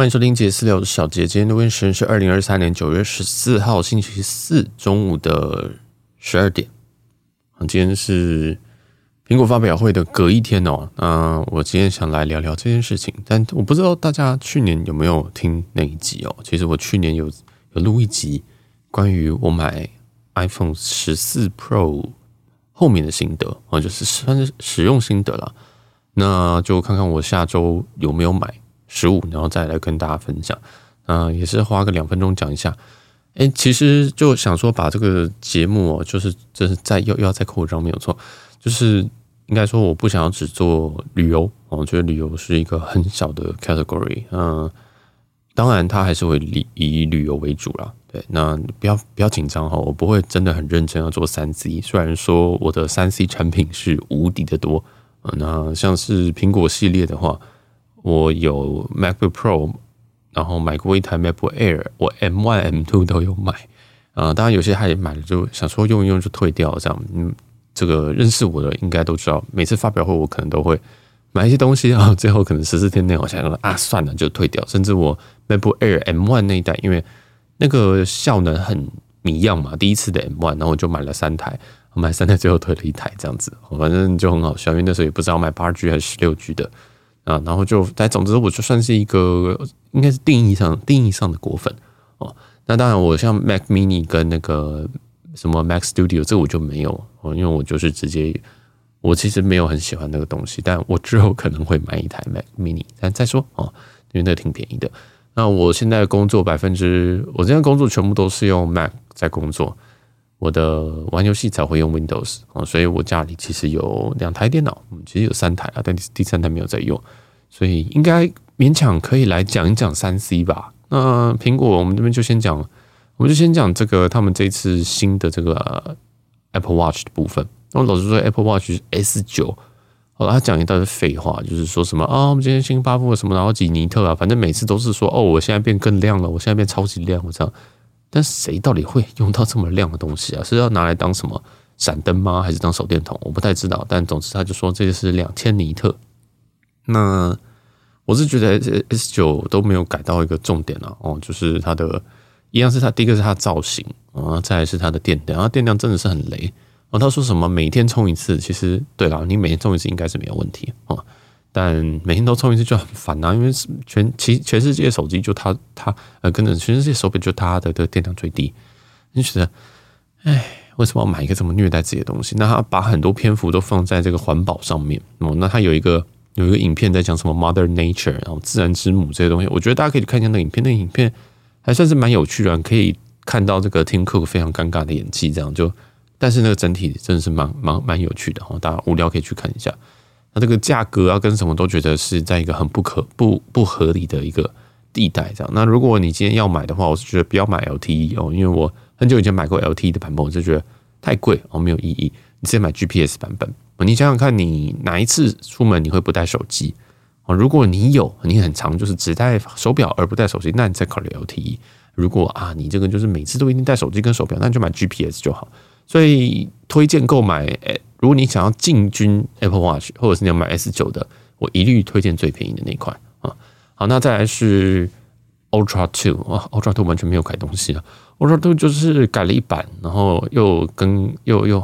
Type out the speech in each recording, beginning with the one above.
欢迎收听杰斯聊的小杰，今天录音时间是二零二三年九月十四号星期四中午的十二点。今天是苹果发表会的隔一天哦。那我今天想来聊聊这件事情，但我不知道大家去年有没有听那一集哦。其实我去年有有录一集关于我买 iPhone 十四 Pro 后面的心得啊，就是算是使用心得啦。那就看看我下周有没有买。十五，然后再来跟大家分享，啊、也是花个两分钟讲一下。哎，其实就想说把这个节目哦，就是就是在要要再扩张没有错，就是应该说我不想要只做旅游，我觉得旅游是一个很小的 category，嗯、当然它还是会以以旅游为主啦。对，那不要不要紧张哈，我不会真的很认真要做三 C，虽然说我的三 C 产品是无敌的多，呃，那像是苹果系列的话。我有 MacBook Pro，然后买过一台 MacBook Air，我 M1、M2 都有买啊、呃。当然有些他也买了，就想说用一用就退掉这样。嗯，这个认识我的应该都知道，每次发表会我可能都会买一些东西啊，最后可能十四天内我想说啊算了就退掉。甚至我 MacBook Air M1 那一代，因为那个效能很迷样嘛，第一次的 M1，然后我就买了三台，我买三台最后退了一台这样子，反正就很好笑，因为那时候也不知道买八 G 还是十六 G 的。啊，然后就，但总之，我就算是一个应该是定义上定义上的果粉哦。那当然，我像 Mac Mini 跟那个什么 Mac Studio 这个我就没有哦，因为我就是直接，我其实没有很喜欢那个东西，但我之后可能会买一台 Mac Mini，但再说哦，因为那个挺便宜的。那我现在工作百分之，我现在工作全部都是用 Mac 在工作。我的玩游戏才会用 Windows 啊，所以我家里其实有两台电脑，其实有三台啊，但第三台没有在用，所以应该勉强可以来讲一讲三 C 吧。那苹果我们这边就先讲，我们就先讲这个他们这次新的这个 Apple Watch 的部分。那我老实说，Apple Watch S 九，好了，他讲一大堆废话，就是说什么啊，我们今天新发布了什么，然后几尼特啊，反正每次都是说哦，我现在变更亮了，我现在变超级亮，我这样。但谁到底会用到这么亮的东西啊？是要拿来当什么闪灯吗？还是当手电筒？我不太知道。但总之，他就说这个是两千尼特。那我是觉得 S 九都没有改到一个重点啊。哦，就是它的一样是它第一个是它造型啊，再来是它的电量，它电量真的是很雷。哦，他说什么每天充一次？其实对了，你每天充一次应该是没有问题哦。但每天都充一次就很烦呐，因为全其全世界手机就它它呃，跟着全世界手表就它的的电量最低，你觉得，哎，为什么要买一个这么虐待自己的东西？那他把很多篇幅都放在这个环保上面哦。那他有一个有一个影片在讲什么 Mother Nature，然后自然之母这些东西，我觉得大家可以去看一下那个影片，那个影片还算是蛮有趣的，可以看到这个 Tim Cook 非常尴尬的演技，这样就，但是那个整体真的是蛮蛮蛮有趣的哈，大家无聊可以去看一下。那这个价格啊，跟什么都觉得是在一个很不可不不合理的一个地带，这样。那如果你今天要买的话，我是觉得不要买 LTE 哦，因为我很久以前买过 LTE 的版本，我就觉得太贵哦，没有意义。你直接买 GPS 版本，你想想看，你哪一次出门你会不带手机哦？如果你有，你很常就是只带手表而不带手机，那你再考虑 LTE。如果啊，你这个就是每次都一定带手机跟手表，那你就买 GPS 就好。所以推荐购买诶。如果你想要进军 Apple Watch，或者是你要买 S 九的，我一律推荐最便宜的那款啊。好，那再来是 Ultra Two 啊，Ultra Two 完全没有改东西啊，Ultra Two 就是改了一版，然后又跟又又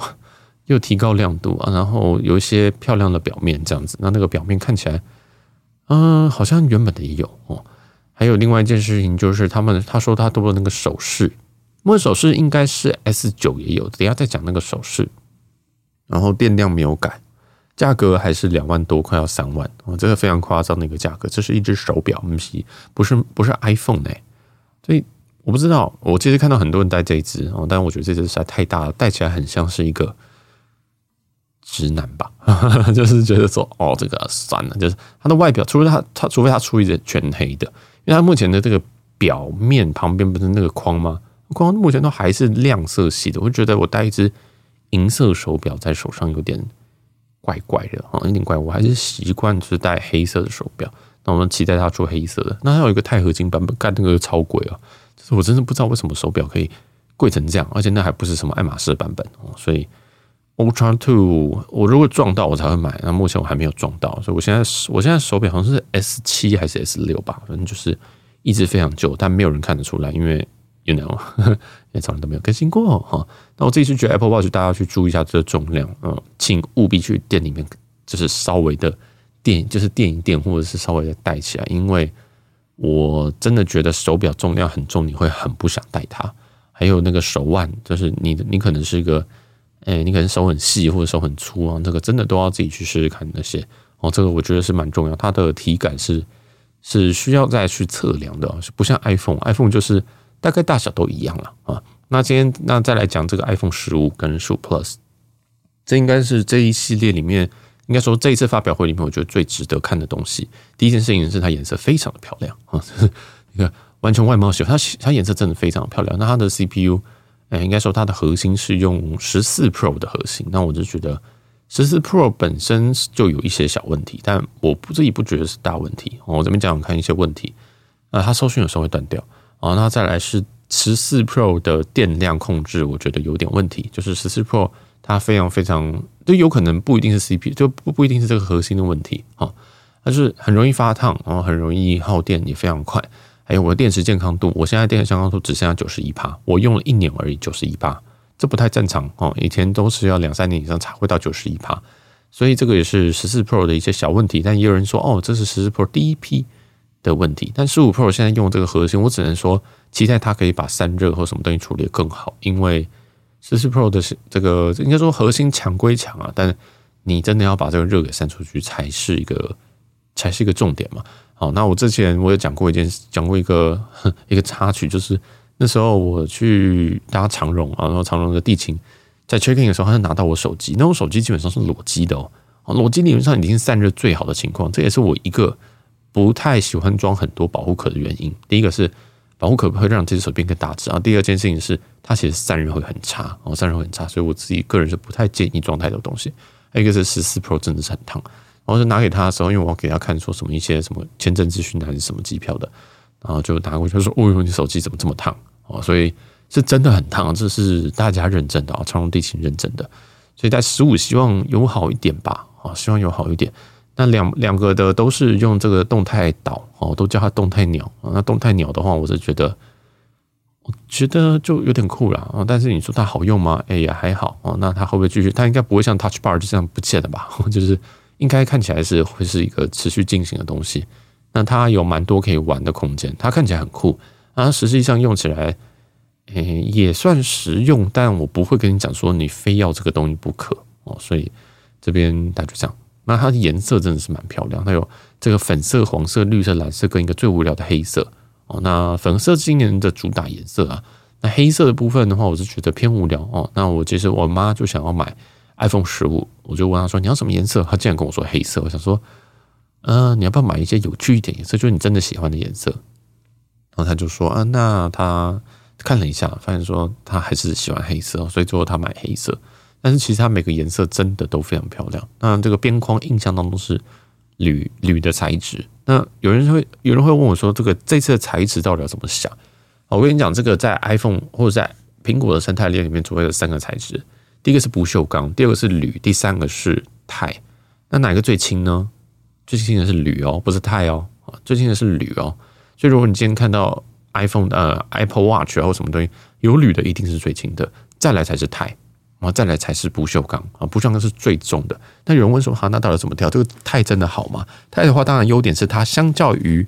又提高亮度啊，然后有一些漂亮的表面这样子。那那个表面看起来，嗯，好像原本的也有哦。还有另外一件事情就是，他们他说他多了那个手势，那手势应该是 S 九也有，等下再讲那个手势。然后电量没有改，价格还是两万多，快要三万哦，这个非常夸张的一个价格。这是一只手表，不是不是 iPhone 哎，所以我不知道。我其实看到很多人戴这一只哦，但我觉得这只实在太大了，戴起来很像是一个直男吧，就是觉得说哦，这个算了，就是它的外表，除非它它除非它出一只全黑的，因为它目前的这个表面旁边不是那个框吗？框目前都还是亮色系的，我觉得我戴一只。银色手表在手上有点怪怪的啊，有点怪。我还是习惯是戴黑色的手表。那我们期待它出黑色的。那还有一个钛合金版本，干那个超贵啊！就是我真的不知道为什么手表可以贵成这样，而且那还不是什么爱马仕版本哦。所以 Ultra Two，我如果撞到我才会买。那目前我还没有撞到，所以我现在我现在手表好像是 S 七还是 S 六吧，反正就是一直非常旧，但没有人看得出来，因为 you know，也从来都没有更新过哈。那我自己是觉得 Apple Watch 大家去注意一下这个重量，嗯，请务必去店里面，就是稍微的垫，就是垫一垫，或者是稍微的戴起来，因为我真的觉得手表重量很重，你会很不想戴它。还有那个手腕，就是你的，你可能是一个，哎、你可能手很细或者手很粗啊，这个真的都要自己去试试看那些哦。这个我觉得是蛮重要，它的体感是是需要再去测量的，是不像 iPhone，iPhone 就是大概大小都一样了啊。那今天那再来讲这个 iPhone 十五跟十五 Plus，这应该是这一系列里面，应该说这一次发表会里面，我觉得最值得看的东西。第一件事情是它颜色非常的漂亮啊，你看。完全外貌协会，它它颜色真的非常漂亮。那它的 CPU，哎，应该说它的核心是用十四 Pro 的核心。那我就觉得十四 Pro 本身就有一些小问题，但我不自己不觉得是大问题。我这边讲讲看一些问题。啊，它收讯有时候会断掉。啊，那再来是十四 Pro 的电量控制，我觉得有点问题。就是十四 Pro 它非常非常，就有可能不一定是 CPU，就不不一定是这个核心的问题。啊，它就是很容易发烫，然后很容易耗电，也非常快。还有我的电池健康度，我现在电池健康度只剩下九十一趴，我用了一年而已，九十一趴，这不太正常哦。以前都是要两三年以上才会到九十一趴，所以这个也是十四 Pro 的一些小问题。但也有人说，哦，这是十四 Pro 第一批的问题。但十五 Pro 现在用这个核心，我只能说期待它可以把散热或什么东西处理得更好，因为十四 Pro 的是这个应该说核心强归强啊，但你真的要把这个热给散出去才是一个才是一个重点嘛。好，那我之前我有讲过一件，讲过一个一个插曲，就是那时候我去搭长荣啊，然后长荣的地勤在 check in 的时候，他就拿到我手机，那我手机基本上是裸机的哦，裸机理论上已经散热最好的情况，这也是我一个不太喜欢装很多保护壳的原因。第一个是保护壳会让这只手变更大只啊，第二件事情是它其实散热会很差，哦，散热很差，所以我自己个人是不太建议装太多东西。还有一个是十四 Pro 真的是很烫。然后就拿给他的时候，因为我要给他看说什么一些什么签证资讯还是什么机票的，然后就拿过去他说：“哦哟，你手机怎么这么烫？”哦，所以是真的很烫，这是大家认证的啊，长隆地勤认证的。所以在十五希望有好一点吧，啊，希望有好一点。那两两个的都是用这个动态岛，哦，都叫它动态鸟。那动态鸟的话，我是觉得，我觉得就有点酷了啊。但是你说它好用吗？哎呀，还好哦。那它会不会继续？它应该不会像 Touch Bar 就这样不见了吧？就是。应该看起来是会是一个持续进行的东西，那它有蛮多可以玩的空间，它看起来很酷，啊，实际上用起来，诶、欸、也算实用，但我不会跟你讲说你非要这个东西不可哦，所以这边大家就这样。那它的颜色真的是蛮漂亮，它有这个粉色、黄色、绿色、蓝色跟一个最无聊的黑色哦。那粉色今年的主打颜色啊，那黑色的部分的话，我是觉得偏无聊哦。那我其实我妈就想要买。iPhone 十五，我就问他说：“你要什么颜色？”他竟然跟我说黑色。我想说：“呃，你要不要买一些有趣一点颜色，就是你真的喜欢的颜色？”然后他就说：“啊，那他看了一下，发现说他还是喜欢黑色，所以最后他买黑色。但是其实他每个颜色真的都非常漂亮。那这个边框印象当中是铝铝的材质。那有人会有人会问我说：“这个这次的材质到底要怎么想？”我跟你讲，这个在 iPhone 或者在苹果的生态链里面，主要有三个材质。第一个是不锈钢，第二个是铝，第三个是钛。那哪个最轻呢？最轻的是铝哦，不是钛哦啊，最轻的是铝哦。所以如果你今天看到 iPhone 呃 Apple Watch 或什么东西有铝的，一定是最轻的，再来才是钛，然后再来才是不锈钢啊，不锈钢是最重的。那有人问说，哈，那到底怎么挑？这个钛真的好吗？钛的话，当然优点是它相较于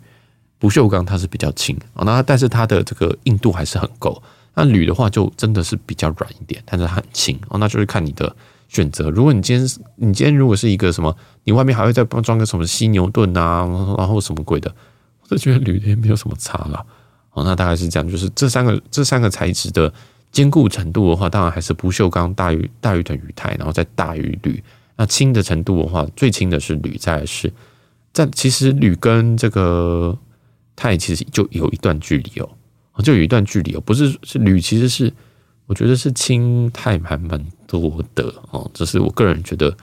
不锈钢它是比较轻啊，那但是它的这个硬度还是很够。那铝的话就真的是比较软一点，但是它很轻哦，那就是看你的选择。如果你今天你今天如果是一个什么，你外面还会再装个什么犀牛盾啊，然后什么鬼的，我就觉得铝的也没有什么差了。哦，那大概是这样，就是这三个这三个材质的坚固程度的话，当然还是不锈钢大于大于等于钛，然后再大于铝。那轻的程度的话，最轻的是铝，再是，但其实铝跟这个钛其实就有一段距离哦。就有一段距离哦，不是是铝，其实是我觉得是轻钛还蛮多的哦。这是我个人觉得，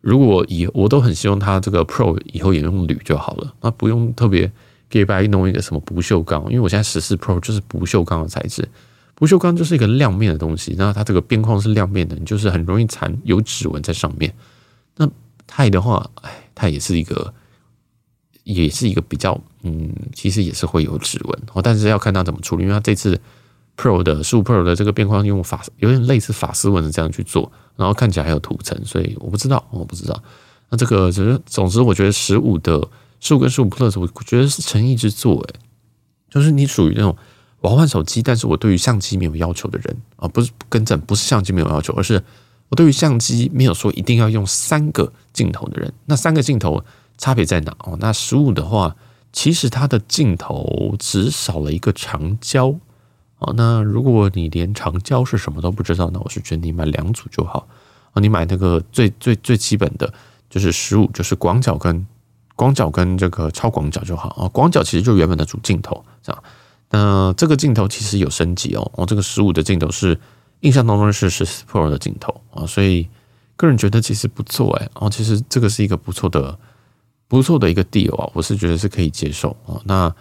如果以我都很希望它这个 Pro 以后也用铝就好了，那不用特别给白弄一个什么不锈钢，因为我现在十四 Pro 就是不锈钢的材质，不锈钢就是一个亮面的东西，那它这个边框是亮面的，你就是很容易残有指纹在上面。那钛的话，哎，它也是一个。也是一个比较嗯，其实也是会有指纹哦，但是要看它怎么处理，因为它这次 Pro 的十五 Pro 的这个边框用法有点类似法丝纹的这样去做，然后看起来还有涂层，所以我不知道，我不知道。那这个只是总之，我觉得十五的十五跟十五 Plus，我觉得是诚意之作，诶，就是你属于那种我要换手机，但是我对于相机没有要求的人啊，不是更正，不是相机没有要求，而是我对于相机没有说一定要用三个镜头的人。那三个镜头差别在哪？哦，那十五的话，其实它的镜头只少了一个长焦。哦，那如果你连长焦是什么都不知道，那我是觉得你买两组就好。哦，你买那个最最最基本的。就是十五，就是广角跟广角跟这个超广角就好啊。广角其实就原本的主镜头，这样。那这个镜头其实有升级哦。哦，这个十五的镜头是印象当中是十四 Pro 的镜头啊，所以个人觉得其实不错哎。哦，其实这个是一个不错的、不错的一个 deal 啊，我是觉得是可以接受啊。那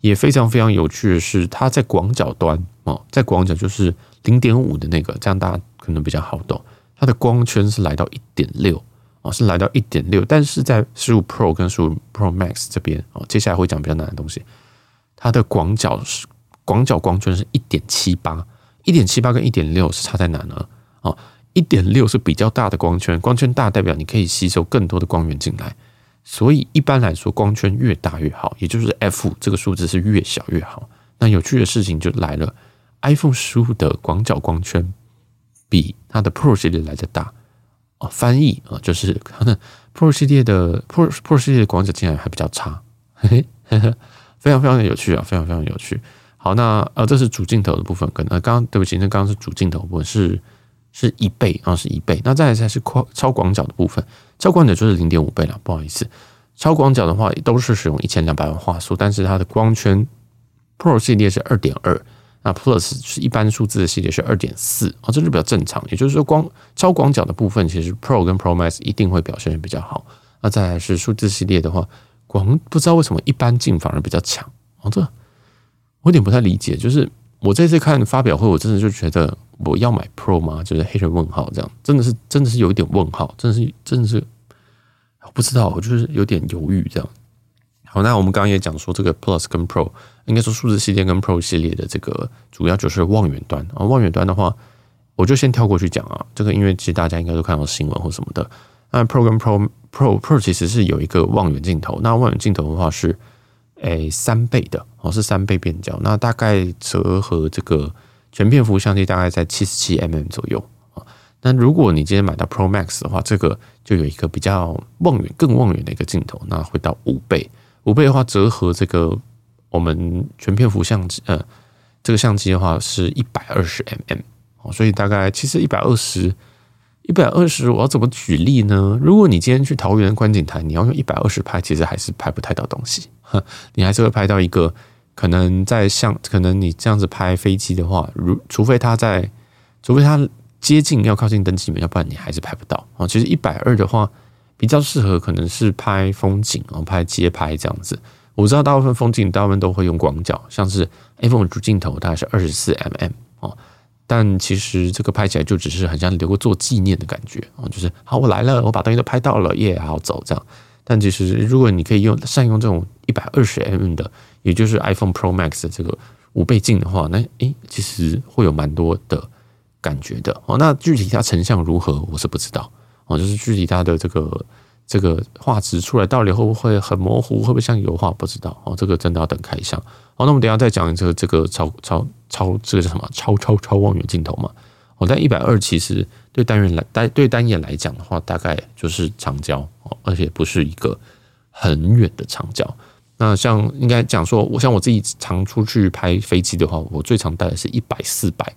也非常非常有趣的是，它在广角端哦，在广角就是零点五的那个，这样大家可能比较好懂。它的光圈是来到一点六啊。是来到一点六，但是在十五 Pro 跟十五 Pro Max 这边哦，接下来会讲比较难的东西。它的广角是广角光圈是一点七八，一点七八跟一点六是差在哪呢？哦，一点六是比较大的光圈，光圈大代表你可以吸收更多的光源进来，所以一般来说光圈越大越好，也就是 F 这个数字是越小越好。那有趣的事情就来了，iPhone 十五的广角光圈比它的 Pro 系列来的大。哦，翻译啊，就是它 的 Pro 系列的 Pro Pro 系列的广角竟然还比较差，嘿嘿，非常非常的有趣啊，非常非常有趣。好，那呃，这是主镜头的部分，跟呃，刚刚对不起，那刚刚是主镜头部分是是一倍啊，是一倍。那再来才是超超广角的部分，超广角就是零点五倍了，不好意思。超广角的话都是使用一千两百万画素，但是它的光圈 Pro 系列是二点二。那 Plus 是一般数字的系列是二点四啊，这是比较正常。也就是说，光超广角的部分，其实 Pro 跟 Pro Max 一定会表现得比较好。那再来是数字系列的话，广不知道为什么一般镜反而比较强哦，这我有点不太理解。就是我这次看发表会，我真的就觉得我要买 Pro 吗？就是黑人问号这样，真的是真的是有一点问号，真的是真的是我不知道，我就是有点犹豫这样。好，那我们刚刚也讲说，这个 Plus 跟 Pro 应该说数字系列跟 Pro 系列的这个主要就是望远端啊。望远端的话，我就先跳过去讲啊。这个因为其实大家应该都看到新闻或什么的。那 Pro 跟 Pro Pro Pro 其实是有一个望远镜头，那望远镜头的话是诶三倍的是三倍变焦，那大概折合这个全片幅相机大概在七十七 mm 左右啊。那如果你今天买到 Pro Max 的话，这个就有一个比较望远更望远的一个镜头，那会到五倍。五倍的话，折合这个我们全片幅相机，呃，这个相机的话是一百二十 mm 哦，所以大概其实一百二十，一百二十，我要怎么举例呢？如果你今天去桃园观景台，你要用一百二十拍，其实还是拍不太到东西，你还是会拍到一个可能在像，可能你这样子拍飞机的话，如除非它在，除非它接近要靠近登机门，要不然你还是拍不到啊。其实一百二的话。比较适合可能是拍风景啊，拍街拍这样子。我知道大部分风景大部分都会用广角，像是 iPhone 主镜头大概是二十四 mm 哦，但其实这个拍起来就只是很像留个做纪念的感觉啊，就是好，我来了，我把东西都拍到了，耶，好走这样。但其实如果你可以用善用这种一百二十 mm 的，也就是 iPhone Pro Max 的这个五倍镜的话，那诶，其实会有蛮多的感觉的哦。那具体它成像如何，我是不知道。哦，就是具体它的这个这个画质出来到底会不会很模糊，会不会像油画？不知道哦，这个真的要等开箱。好，那我们等下再讲这个这个超超超这个叫什么超超超望远镜头嘛？哦，但一百二其实对单元来单对单眼来讲的话，大概就是长焦哦，而且不是一个很远的长焦。那像应该讲说，我像我自己常出去拍飞机的话，我最常带的是一百四百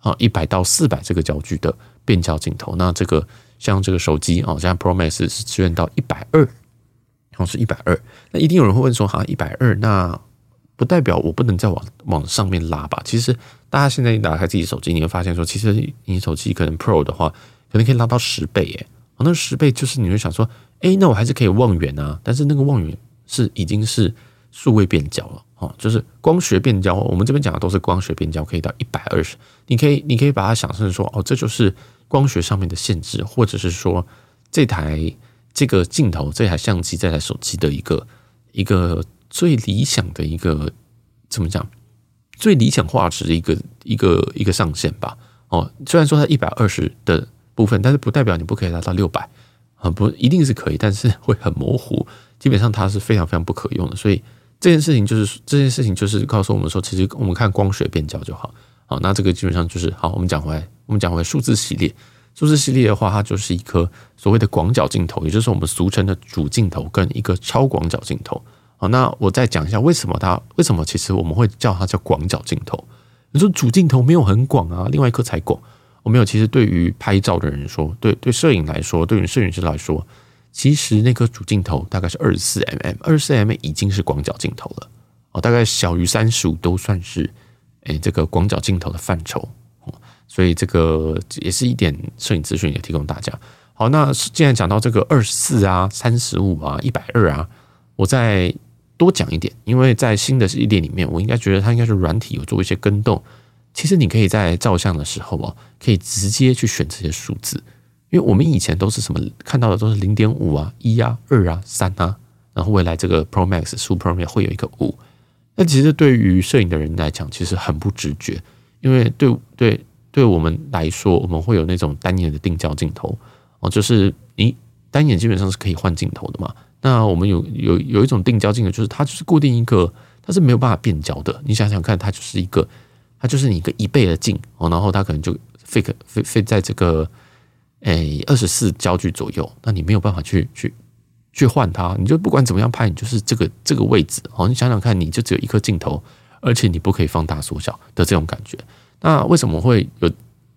啊，一百到四百这个焦距的变焦镜头。那这个。像这个手机哦，像 Pro Max 是支援到一百二，然后是一百二。那一定有人会问说，哈，一百二，那不代表我不能再往往上面拉吧？其实大家现在一打开自己手机，你会发现说，其实你手机可能 Pro 的话，可能可以拉到十倍耶。哦，那十倍就是你会想说，哎，那我还是可以望远啊。但是那个望远是已经是数位变焦了哦，就是光学变焦。我们这边讲的都是光学变焦，可以到一百二十。你可以，你可以把它想成说，哦，这就是。光学上面的限制，或者是说这台这个镜头、这台相机、这台手机的一个一个最理想的一个怎么讲？最理想画质的一个一个一个上限吧。哦，虽然说它一百二十的部分，但是不代表你不可以达到六百啊，不一定是可以，但是会很模糊。基本上它是非常非常不可用的。所以这件事情就是这件事情就是告诉我们说，其实我们看光学变焦就好。好，那这个基本上就是好。我们讲回来，我们讲回数字系列，数字系列的话，它就是一颗所谓的广角镜头，也就是我们俗称的主镜头跟一个超广角镜头。好，那我再讲一下为什么它为什么其实我们会叫它叫广角镜头。你说主镜头没有很广啊，另外一颗才广。我没有，其实对于拍照的人说，对对摄影来说，对于摄影师来说，其实那颗主镜头大概是二十四 mm，二十四 mm 已经是广角镜头了。哦，大概小于三十五都算是诶这个广角镜头的范畴哦。所以这个也是一点摄影资讯也提供大家。好，那既然讲到这个二十四啊、三十五啊、一百二啊。我再多讲一点，因为在新的系列里面，我应该觉得它应该是软体有做一些更动。其实你可以在照相的时候哦，可以直接去选这些数字，因为我们以前都是什么看到的都是零点五啊、一啊、二啊、三啊，然后未来这个 Pro Max、Super Pro 会有一个五。那其实对于摄影的人来讲，其实很不直觉，因为对对对我们来说，我们会有那种单眼的定焦镜头哦，就是你单眼基本上是可以换镜头的嘛。那我们有有有一种定焦镜头，就是它就是固定一个，它是没有办法变焦的。你想想看，它就是一个，它就是你一个一倍的镜哦，然后它可能就 fake fake fake 在这个诶二十四焦距左右，那你没有办法去去去换它，你就不管怎么样拍，你就是这个这个位置哦。你想想看，你就只有一颗镜头，而且你不可以放大缩小的这种感觉。那为什么会有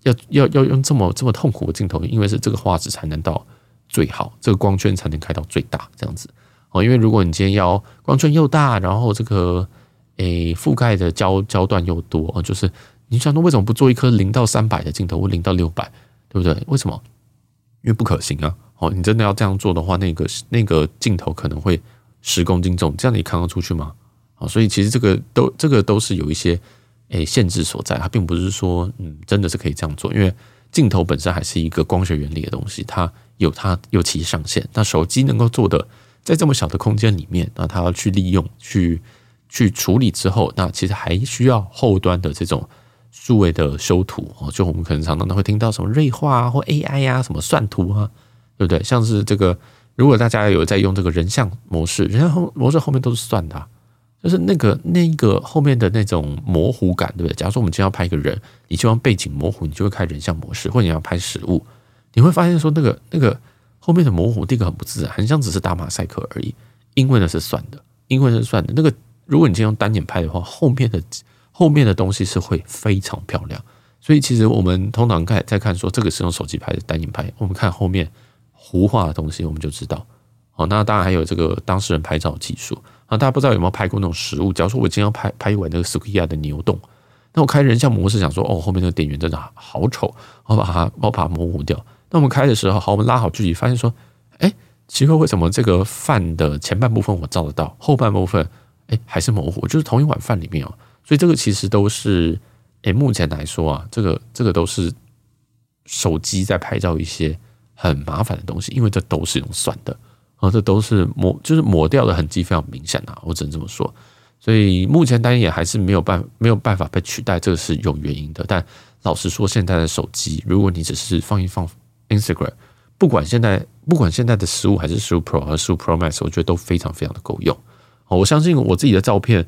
要要要用这么这么痛苦的镜头？因为是这个画质才能到。最好这个光圈才能开到最大，这样子哦。因为如果你今天要光圈又大，然后这个诶覆盖的焦焦段又多，就是你想说为什么不做一颗零到三百的镜头或零到六百，对不对？为什么？因为不可行啊。哦，你真的要这样做的话，那个那个镜头可能会十公斤重，这样你扛得出去吗？啊，所以其实这个都这个都是有一些诶限制所在，它并不是说嗯真的是可以这样做，因为镜头本身还是一个光学原理的东西，它。有它有其上限，那手机能够做的，在这么小的空间里面，那它要去利用、去去处理之后，那其实还需要后端的这种数位的修图哦。就我们可能常常都会听到什么锐化啊，或 AI 啊，什么算图啊，对不对？像是这个，如果大家有在用这个人像模式，人像模式后面都是算的，就是那个那个后面的那种模糊感，对不对？假如说我们今天要拍一个人，你希望背景模糊，你就会开人像模式，或者你要拍实物。你会发现说那个那个后面的模糊，第一个很不自然，很像只是打马赛克而已。因为那是算的，因为那是算的。那个如果你今天用单眼拍的话，后面的后面的东西是会非常漂亮。所以其实我们通常看在看说这个是用手机拍的单眼拍，我们看后面糊化的东西，我们就知道。哦，那当然还有这个当事人拍照技术啊，大家不知道有没有拍过那种实物？假如说我今天要拍拍一碗那个 Sukiya 的牛丼，那我开人像模式，想说哦，后面那个店员真的好丑，我把它我把它模糊掉。那我们开的时候，好，我们拉好距离，发现说，哎，奇怪，为什么这个饭的前半部分我照得到，后半部分，哎，还是模糊？就是同一碗饭里面哦，所以这个其实都是，哎，目前来说啊，这个这个都是手机在拍照一些很麻烦的东西，因为这都是用算的，啊，这都是抹，就是抹掉的痕迹非常明显啊，我只能这么说。所以目前单眼还是没有办没有办法被取代，这个是有原因的。但老实说，现在的手机，如果你只是放一放。Instagram，不管现在不管现在的十五还是十五 Pro 和十五 Pro Max，我觉得都非常非常的够用。我相信我自己的照片，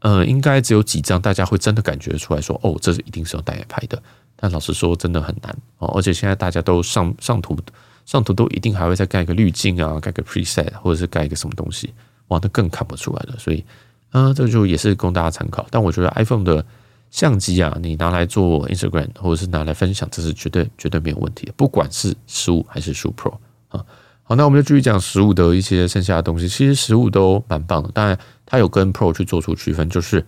呃，应该只有几张大家会真的感觉出来说，哦，这是一定是用单眼拍的。但老实说，真的很难哦。而且现在大家都上上图上图都一定还会再盖一个滤镜啊，盖个 preset，或者是盖一个什么东西，哇，那更看不出来了。所以，啊、这个就也是供大家参考。但我觉得 iPhone 的。相机啊，你拿来做 Instagram 或者是拿来分享，这是绝对绝对没有问题的。不管是十五还是十五 Pro 啊，好，那我们就继续讲十五的一些剩下的东西。其实十五都蛮棒的，当然它有跟 Pro 去做出区分，就是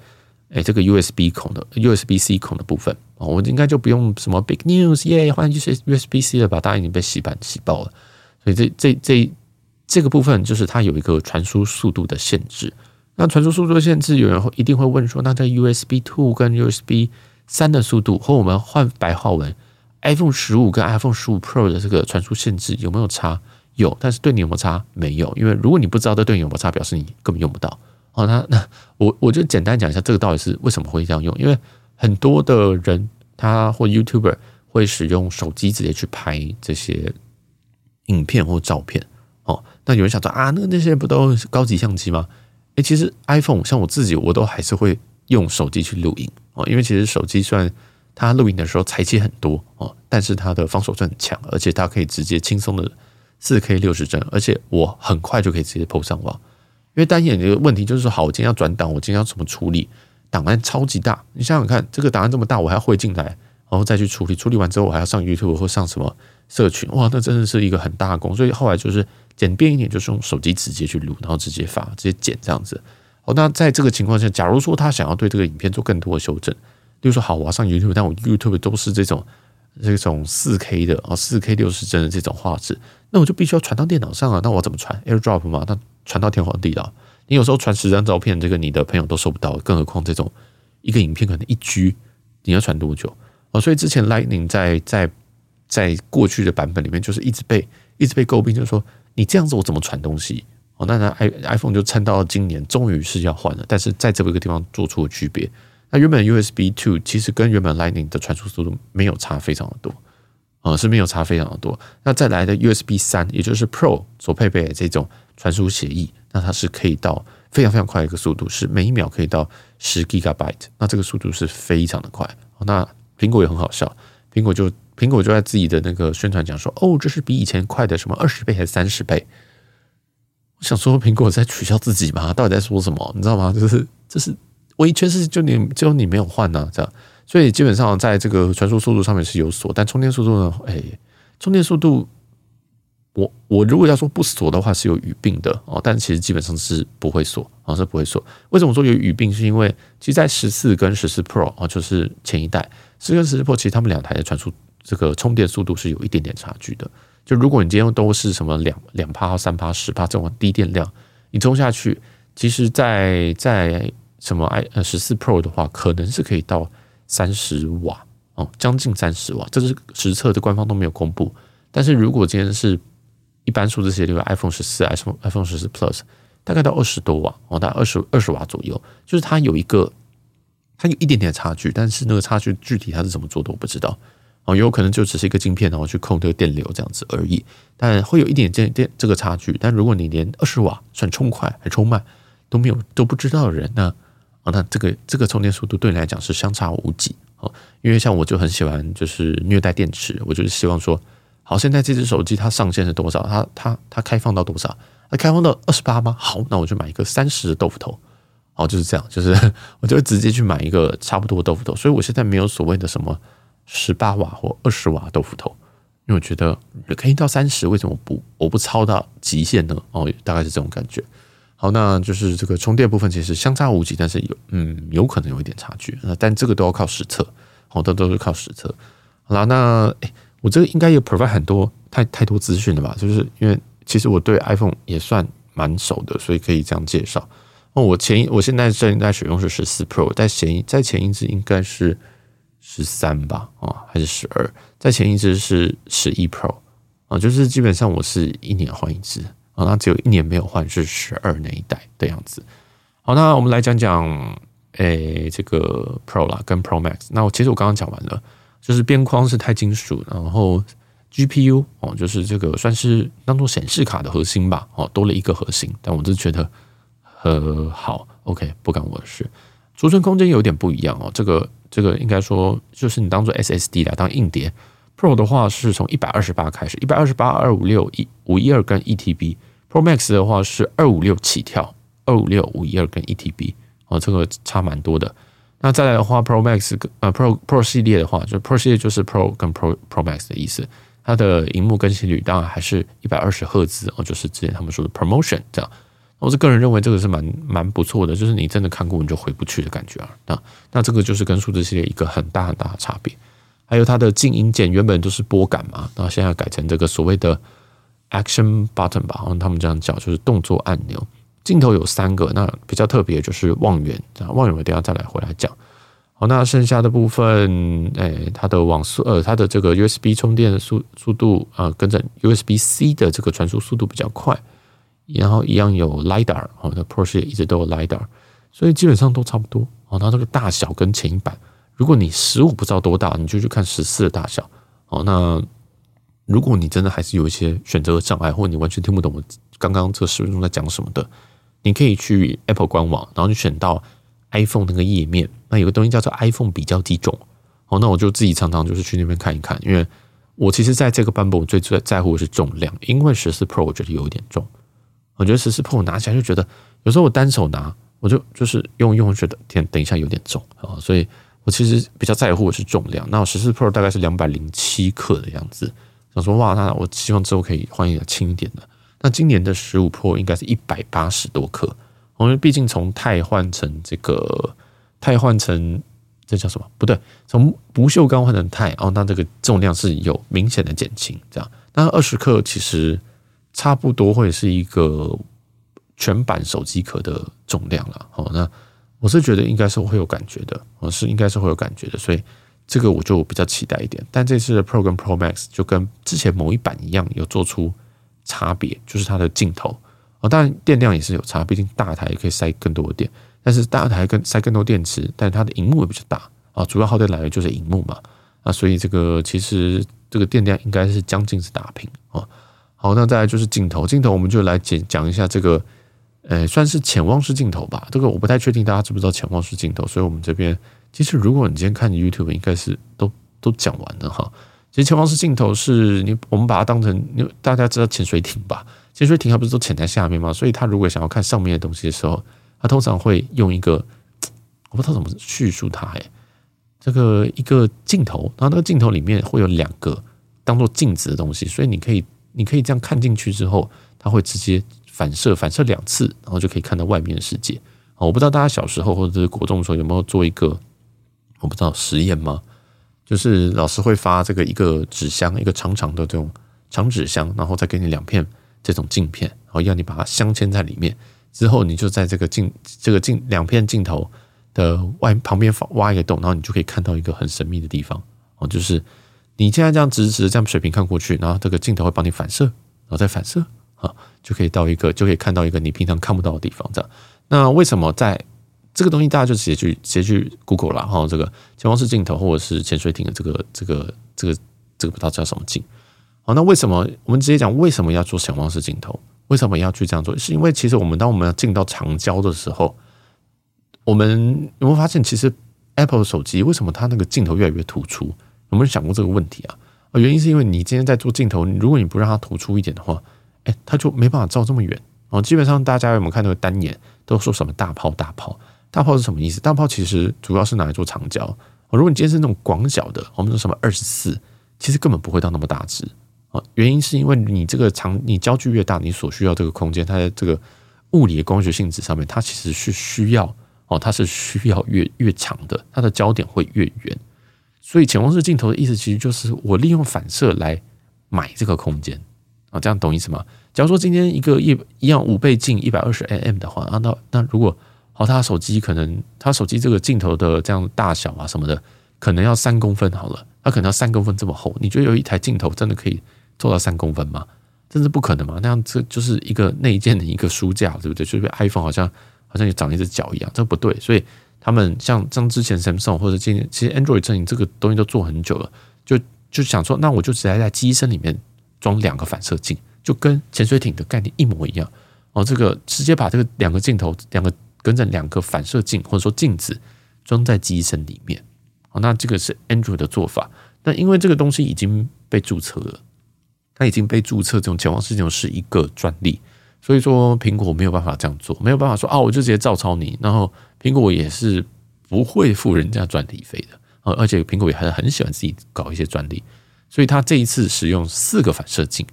诶这个 USB 孔的 USB C 孔的部分啊，我应该就不用什么 Big News 耶，换就是 USB C 了吧？大家已经被洗版洗爆了，所以这这这这个部分就是它有一个传输速度的限制。那传输速度的限制，有人会一定会问说，那这 USB Two 跟 USB 三的速度，和我们换白话文，iPhone 十五跟 iPhone 十五 Pro 的这个传输限制有没有差？有，但是对你有没有差？没有，因为如果你不知道这对你有没有差，表示你根本用不到哦，那那我我就简单讲一下，这个到底是为什么会这样用？因为很多的人他或 YouTuber 会使用手机直接去拍这些影片或照片。哦，那有人想说啊，那那些不都是高级相机吗？诶，其实 iPhone 像我自己，我都还是会用手机去录影哦，因为其实手机虽然它录影的时候裁切很多哦，但是它的防守性很强，而且它可以直接轻松的四 K 六十帧，而且我很快就可以直接 PO 上网。因为单眼的问题就是说，好，我今天要转档，我今天要怎么处理？档案超级大，你想想看，这个档案这么大，我还要汇进来，然后再去处理，处理完之后我还要上 YouTube 或上什么社群，哇，那真的是一个很大的工。所以后来就是。简便一点，就是用手机直接去录，然后直接发，直接剪这样子。哦，那在这个情况下，假如说他想要对这个影片做更多的修正，例如说，好，我要上 YouTube，但我 YouTube 都是这种这种四 K 的哦，四 K 六十帧的这种画质，那我就必须要传到电脑上啊。那我怎么传？AirDrop 嘛，那传到天荒地老。你有时候传十张照片，这个你的朋友都收不到，更何况这种一个影片可能一 G，你要传多久？哦，所以之前 Lightning 在在在过去的版本里面，就是一直被一直被诟病，就是说。你这样子我怎么传东西？哦，那那 i iPhone 就撑到了今年，终于是要换了。但是在这个一个地方做出了区别。那原本 USB Two 其实跟原本 Lightning 的传输速度没有差非常的多，啊，是没有差非常的多。那再来的 USB 三，也就是 Pro 所配备的这种传输协议，那它是可以到非常非常快的一个速度，是每一秒可以到十 Gigabyte。那这个速度是非常的快。那苹果也很好笑，苹果就。苹果就在自己的那个宣传讲说：“哦，这是比以前快的什么二十倍还是三十倍？”我想说，苹果在取笑自己吗？到底在说什么？你知道吗？就是就是唯一缺失就你只有你没有换呢，这样。所以基本上在这个传输速度上面是有锁，但充电速度呢？哎，充电速度，我我如果要说不锁的话是有语病的哦，但其实基本上是不会锁啊，是不会锁。为什么说有语病？是因为其实，在十四跟十四 Pro 啊，就是前一代十跟十四 Pro，其实他们两台的传输。这个充电速度是有一点点差距的。就如果你今天都是什么两两趴、三趴、十趴这种低电量，你充下去，其实在，在在什么 i 呃十四 Pro 的话，可能是可以到三十瓦哦，将近三十瓦。这是实测的，官方都没有公布。但是如果今天是一般数字系列，例如 iPhone 十四、iPhone iPhone 十四 Plus，大概到二十多瓦哦，大概二十二十瓦左右，就是它有一个它有一点点差距，但是那个差距具体它是怎么做的，我不知道。哦，有可能就只是一个镜片，然后去控这个电流这样子而已，但会有一点点电这个差距。但如果你连二十瓦算充快还充慢都没有都不知道的人，那啊，那这个这个充电速度对你来讲是相差无几哦。因为像我就很喜欢就是虐待电池，我就是希望说，好，现在这只手机它上限是多少？它它它开放到多少？它开放到二十八吗？好，那我就买一个三十的豆腐头。哦，就是这样，就是我就会直接去买一个差不多豆腐头。所以我现在没有所谓的什么。十八瓦或二十瓦豆腐头，因为我觉得可以到三十，为什么不我不超到极限呢？哦，大概是这种感觉。好，那就是这个充电部分其实相差无几，但是有嗯有可能有一点差距。那但这个都要靠实测，好多都是靠实测。好了，那诶，我这个应该也 provide 很多太太多资讯了吧？就是因为其实我对 iPhone 也算蛮熟的，所以可以这样介绍。哦，我前一我现在正在使用是十四 Pro，在前一在前一支应该是。十三吧，啊，还是十二？在前一支是十一 Pro 啊，就是基本上我是一年换一支啊，那只有一年没有换是十二那一代的样子。好，那我们来讲讲，诶，这个 Pro 啦，跟 Pro Max。那我其实我刚刚讲完了，就是边框是钛金属，然后 GPU 哦，就是这个算是当做显示卡的核心吧，哦，多了一个核心，但我就觉得很好，OK，不干我的事。储存空间有点不一样哦，这个。这个应该说就是你当做 SSD 来当硬碟，Pro 的话是从一百二十八开始，一百二十八、二五六、一五一二跟一 TB，Pro Max 的话是二五六起跳，二五六、五一二跟一 TB，哦，这个差蛮多的。那再来的话，Pro Max 呃 Pro Pro 系列的话，就 Pro 系列就是 Pro 跟 Pro Pro Max 的意思，它的荧幕更新率当然还是一百二十赫兹哦，就是之前他们说的 Promotion 这样。我是个人认为这个是蛮蛮不错的，就是你真的看过你就回不去的感觉啊。那那这个就是跟数字系列一个很大很大的差别。还有它的静音键原本都是拨杆嘛，那现在改成这个所谓的 Action Button 吧，好像他们这样叫，就是动作按钮。镜头有三个，那比较特别就是望远，望远我等下再来回来讲。好，那剩下的部分，哎，它的网速呃，它的这个 USB 充电的速速度啊，跟着 USB C 的这个传输速度比较快。然后一样有 LiDAR 哦，那 Pro 系列一直都有 LiDAR，所以基本上都差不多哦。它这个大小跟前一版，如果你十五不知道多大，你就去看十四的大小哦。那如果你真的还是有一些选择的障碍，或者你完全听不懂我刚刚这十分钟在讲什么的，你可以去 Apple 官网，然后你选到 iPhone 那个页面，那有个东西叫做 iPhone 比较机种哦。那我就自己常常就是去那边看一看，因为我其实在这个版本我最最在乎的是重量，因为十四 Pro 我觉得有一点重。我觉得十四 Pro 拿起来就觉得，有时候我单手拿，我就就是用用觉得天，等一下有点重啊，所以我其实比较在乎的是重量。那十四 Pro 大概是两百零七克的样子，想说哇，那我希望之后可以换一个轻一点的。那今年的十五 Pro 应该是一百八十多克，因为毕竟从钛换成这个钛换成这叫什么？不对，从不锈钢换成钛哦，那这个重量是有明显的减轻。这样，那二十克其实。差不多会是一个全版手机壳的重量了，哦，那我是觉得应该是会有感觉的，我是应该是会有感觉的，所以这个我就比较期待一点。但这次的 Pro 跟 Pro Max 就跟之前某一版一样，有做出差别，就是它的镜头哦，当然电量也是有差，毕竟大台也可以塞更多的电，但是大台跟塞更多电池，但它的荧幕也比较大啊，主要耗电来源就是荧幕嘛，啊，所以这个其实这个电量应该是将近是打平啊。好，那再来就是镜头，镜头我们就来讲讲一下这个，呃，算是潜望式镜头吧。这个我不太确定大家知不知道潜望式镜头，所以我们这边其实如果你今天看 YouTube，应该是都都讲完了哈。其实潜望式镜头是你我们把它当成，大家知道潜水艇吧？潜水艇它不是都潜在下面吗？所以它如果想要看上面的东西的时候，它通常会用一个我不知道怎么叙述它哎，这个一个镜头，然后那个镜头里面会有两个当做镜子的东西，所以你可以。你可以这样看进去之后，它会直接反射，反射两次，然后就可以看到外面的世界。我不知道大家小时候或者是国中的时候有没有做一个，我不知道实验吗？就是老师会发这个一个纸箱，一个长长的这种长纸箱，然后再给你两片这种镜片，然后要你把它镶嵌在里面。之后你就在这个镜这个镜两片镜头的外旁边挖一个洞，然后你就可以看到一个很神秘的地方哦，就是。你现在这样直直这样水平看过去，然后这个镜头会帮你反射，然后再反射，啊，就可以到一个，就可以看到一个你平常看不到的地方。这样，那为什么在这个东西大家就直接去直接去 Google 了哈？这个潜望式镜头或者是潜水艇的这个这个这个这个不知道叫什么镜？好，那为什么我们直接讲为什么要做潜望式镜头？为什么要去这样做？是因为其实我们当我们要进到长焦的时候，我们有没有发现，其实 Apple 手机为什么它那个镜头越来越突出？有没有想过这个问题啊啊？原因是因为你今天在做镜头，如果你不让它突出一点的话，哎，它就没办法照这么远哦。基本上大家有没有看那个单眼，都说什么大炮大炮？大炮是什么意思？大炮其实主要是拿来做长焦。哦如果你今天是那种广角的，我们说什么二十四，其实根本不会到那么大只啊。原因是因为你这个长，你焦距越大，你所需要这个空间，它在这个物理的光学性质上面，它其实是需要哦，它是需要越越长的，它的焦点会越远。所以潜望式镜头的意思其实就是我利用反射来买这个空间啊，这样懂意思吗？假如说今天一个一一样五倍镜一百二十 mm 的话，那那如果好，他手机可能他手机这个镜头的这样大小啊什么的，可能要三公分好了，它可能要三公分这么厚，你觉得有一台镜头真的可以做到三公分吗？真是不可能嘛？那样这就是一个内建的一个书架，对不对？就是 iPhone 好像好像也长一只脚一样，这不对，所以。他们像像之前 Samsung 或者今年，其实 Android 阵营这个东西都做很久了，就就想说，那我就直接在机身里面装两个反射镜，就跟潜水艇的概念一模一样哦。这个直接把这个两个镜头，两个跟着两个反射镜或者说镜子装在机身里面哦。那这个是 Android 的做法。那因为这个东西已经被注册了，它已经被注册这种潜望式镜头是一个专利。所以说，苹果没有办法这样做，没有办法说啊，我就直接照抄你。然后，苹果也是不会付人家专利费的啊。而且，苹果也还是很喜欢自己搞一些专利。所以，他这一次使用四个反射镜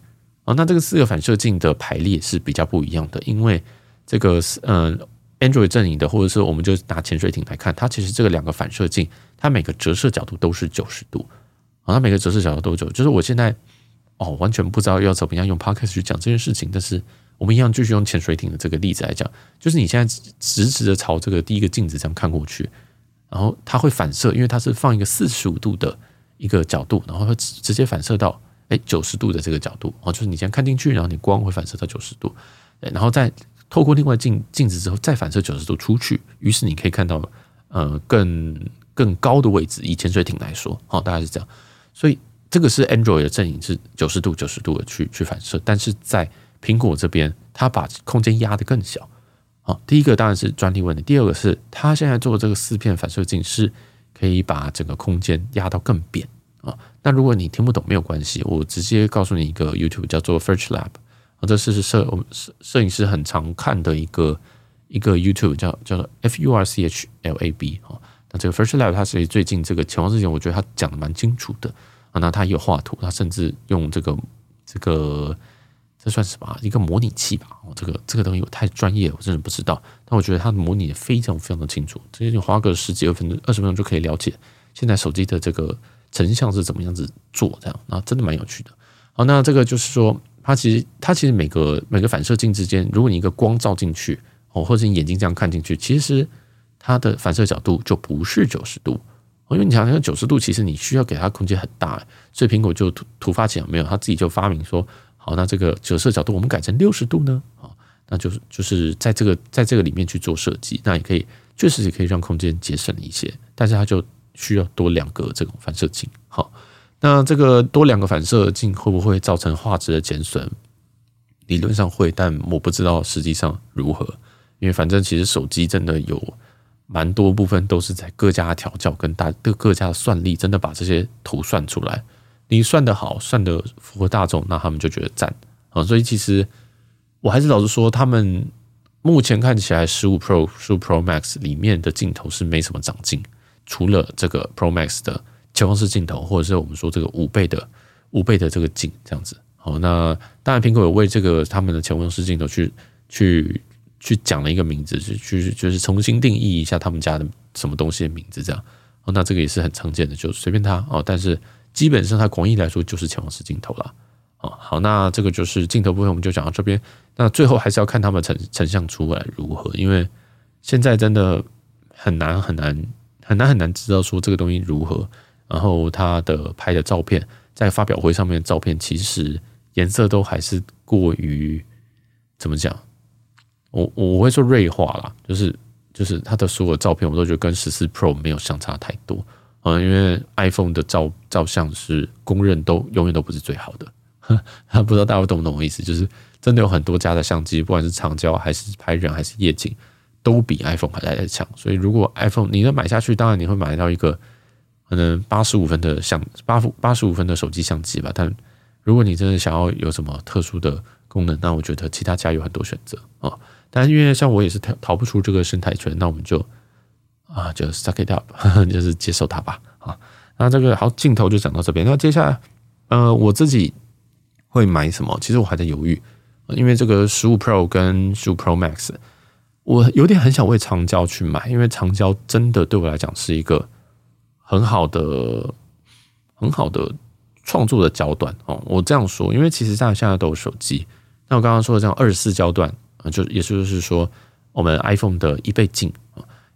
啊，那这个四个反射镜的排列是比较不一样的。因为这个是嗯，Android 阵营的，或者说我们就拿潜水艇来看，它其实这个两个反射镜，它每个折射角度都是九十度啊，它每个折射角度都九，就是我现在哦，完全不知道要怎么样用 Podcast 去讲这件事情，但是。我们一样继续用潜水艇的这个例子来讲，就是你现在直直的朝这个第一个镜子这样看过去，然后它会反射，因为它是放一个四十五度的一个角度，然后会直直接反射到哎九十度的这个角度哦，就是你先看进去，然后你光会反射到九十度。然后再透过另外镜镜子之后再反射九十度出去，于是你可以看到呃更更高的位置。以潜水艇来说，好，大概是这样。所以这个是 Android 的阵营是九十度九十度的去去反射，但是在苹果这边，它把空间压得更小。好，第一个当然是专利问题，第二个是它现在做的这个四片反射镜是可以把整个空间压到更扁啊。那如果你听不懂没有关系，我直接告诉你一个 YouTube 叫做 FurchLab。啊，这是摄我们摄摄影师很常看的一个一个 YouTube，叫叫做 F U R C H L A B 啊。那这个 FurchLab 它是最近这个潜望式镜，我觉得他讲的蛮清楚的啊。那他有画图，他甚至用这个这个这算什么？一个模拟器吧？哦，这个这个东西我太专业了，我真的不知道。但我觉得它模拟的非常非常的清楚，直接你花个十几二分钟、二十分钟就可以了解现在手机的这个成像是怎么样子做，这样那真的蛮有趣的。好，那这个就是说。它其实，它其实每个每个反射镜之间，如果你一个光照进去哦，或者你眼睛这样看进去，其实它的反射角度就不是九十度哦，因为你想想九十度，其实你需要给它空间很大，所以苹果就突突发奇想，没有，他自己就发明说，好，那这个折射角度我们改成六十度呢，啊，那就是就是在这个在这个里面去做设计，那也可以确实也可以让空间节省一些，但是它就需要多两个这种反射镜，好。那这个多两个反射镜会不会造成画质的减损？理论上会，但我不知道实际上如何。因为反正其实手机真的有蛮多部分都是在各家调教跟大各各家的算力，真的把这些图算出来。你算得好，算得符合大众，那他们就觉得赞啊。所以其实我还是老实说，他们目前看起来十五 Pro、十五 Pro Max 里面的镜头是没什么长进，除了这个 Pro Max 的。潜望式镜头，或者是我们说这个五倍的五倍的这个镜，这样子。好，那当然苹果有为这个他们的潜望式镜头去去去讲了一个名字，去去就是重新定义一下他们家的什么东西的名字，这样。哦，那这个也是很常见的，就随便它哦。但是基本上它广义来说就是潜望式镜头了。啊，好，那这个就是镜头部分，我们就讲到这边。那最后还是要看他们成成像出来如何，因为现在真的很难很难很难很难知道说这个东西如何。然后他的拍的照片，在发表会上面的照片，其实颜色都还是过于怎么讲？我我会说锐化啦，就是就是他的所有照片，我都觉得跟十四 Pro 没有相差太多。嗯，因为 iPhone 的照照相是公认都永远都不是最好的。他 不知道大家懂不懂我意思？就是真的有很多家的相机，不管是长焦还是拍人还是夜景，都比 iPhone 还来得强。所以如果 iPhone 你能买下去，当然你会买到一个。可能八十五分的相八八十五分的手机相机吧，但如果你真的想要有什么特殊的功能，那我觉得其他家有很多选择啊。但因为像我也是逃逃不出这个生态圈，那我们就啊就 suck it up，就是接受它吧啊。那这个好，镜头就讲到这边。那接下来呃我自己会买什么？其实我还在犹豫，因为这个十五 Pro 跟十五 Pro Max，我有点很想为长焦去买，因为长焦真的对我来讲是一个。很好的，很好的创作的焦段哦。我这样说，因为其实大家现在都有手机。那我刚刚说的这样二十四焦段啊，就也就是说，我们 iPhone 的一倍镜，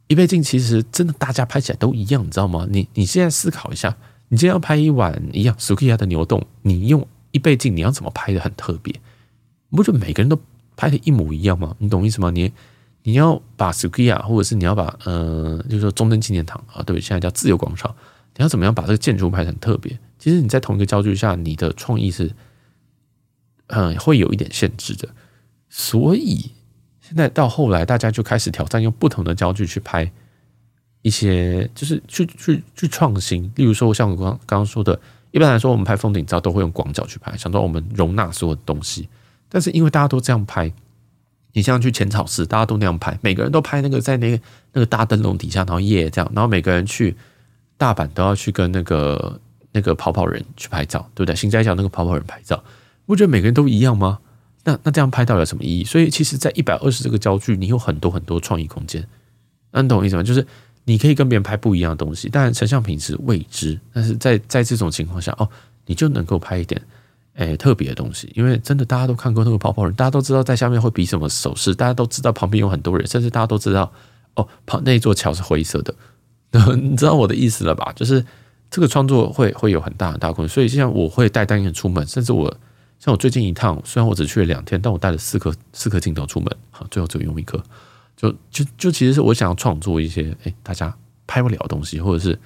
一倍镜其实真的大家拍起来都一样，你知道吗？你你现在思考一下，你今天要拍一碗一样 Sukiya 的牛洞，你用一倍镜，你要怎么拍的很特别？不就每个人都拍的一模一样吗？你懂意思吗？你。你要把 Sukiya 或者是你要把呃，就是说中正纪念堂啊，对，现在叫自由广场，你要怎么样把这个建筑拍的很特别？其实你在同一个焦距下，你的创意是嗯会有一点限制的。所以现在到后来，大家就开始挑战用不同的焦距去拍一些，就是去去去创新。例如说，像我刚刚刚说的，一般来说我们拍风景照都会用广角去拍，想说我们容纳所有的东西。但是因为大家都这样拍。你像去浅草寺，大家都那样拍，每个人都拍那个在那个那个大灯笼底下，然后夜这样，然后每个人去大阪都要去跟那个那个跑跑人去拍照，对不对？新斋桥那个跑跑人拍照，不觉得每个人都一样吗？那那这样拍到底有什么意义？所以其实，在一百二十这个焦距，你有很多很多创意空间。那你懂我意思吗？就是你可以跟别人拍不一样的东西，当然成像品质未知，但是在在这种情况下，哦，你就能够拍一点。诶，特别的东西，因为真的大家都看过那个跑跑人，大家都知道在下面会比什么手势，大家都知道旁边有很多人，甚至大家都知道哦，旁那座桥是灰色的，你知道我的意思了吧？就是这个创作会会有很大很大空间，所以现在我会带单眼出门，甚至我像我最近一趟，虽然我只去了两天，但我带了四颗四颗镜头出门，好，最后只有用一颗。就就就其实是我想要创作一些，哎、大家拍不了的东西，或者是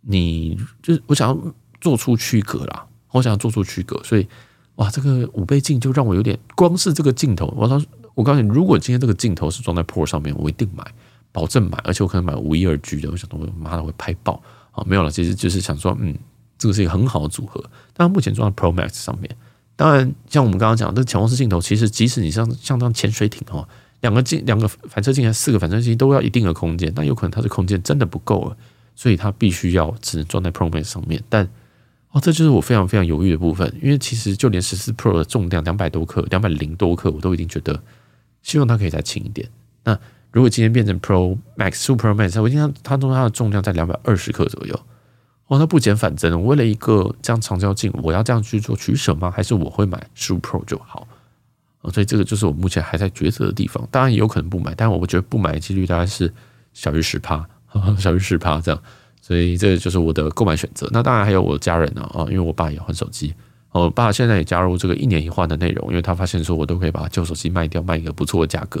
你就是我想要做出区隔啦，我想要做出区隔，所以哇，这个五倍镜就让我有点，光是这个镜头，我说我告诉你，如果今天这个镜头是装在 Pro 上面，我一定买，保证买，而且我可能买五一二 G 的，我想说，妈的会拍爆啊，没有了，其实就是想说，嗯，这个是一个很好的组合，但目前装在 Pro Max 上面。当然，像我们刚刚讲的，这潜望式镜头，其实即使你像像这样潜水艇哦，两个镜、两个反射镜还是四个反射镜都要一定的空间，但有可能它的空间真的不够了，所以它必须要只能装在 Pro Max 上面。但哦，这就是我非常非常犹豫的部分，因为其实就连十四 Pro 的重量两百多克、两百零多克，我都已经觉得希望它可以再轻一点。那如果今天变成 Pro Max、Super Max，我今天它中它的重量在两百二十克左右。哦，那不减反增，为了一个这样长焦镜，我要这样去做取舍吗？还是我会买十五 Pro 就好？所以这个就是我目前还在抉择的地方。当然也有可能不买，但我觉得不买的几率大概是小于十趴，小于十趴这样。所以这个就是我的购买选择。那当然还有我的家人呢啊，因为我爸也换手机，我爸现在也加入这个一年一换的内容，因为他发现说我都可以把旧手机卖掉，卖一个不错的价格，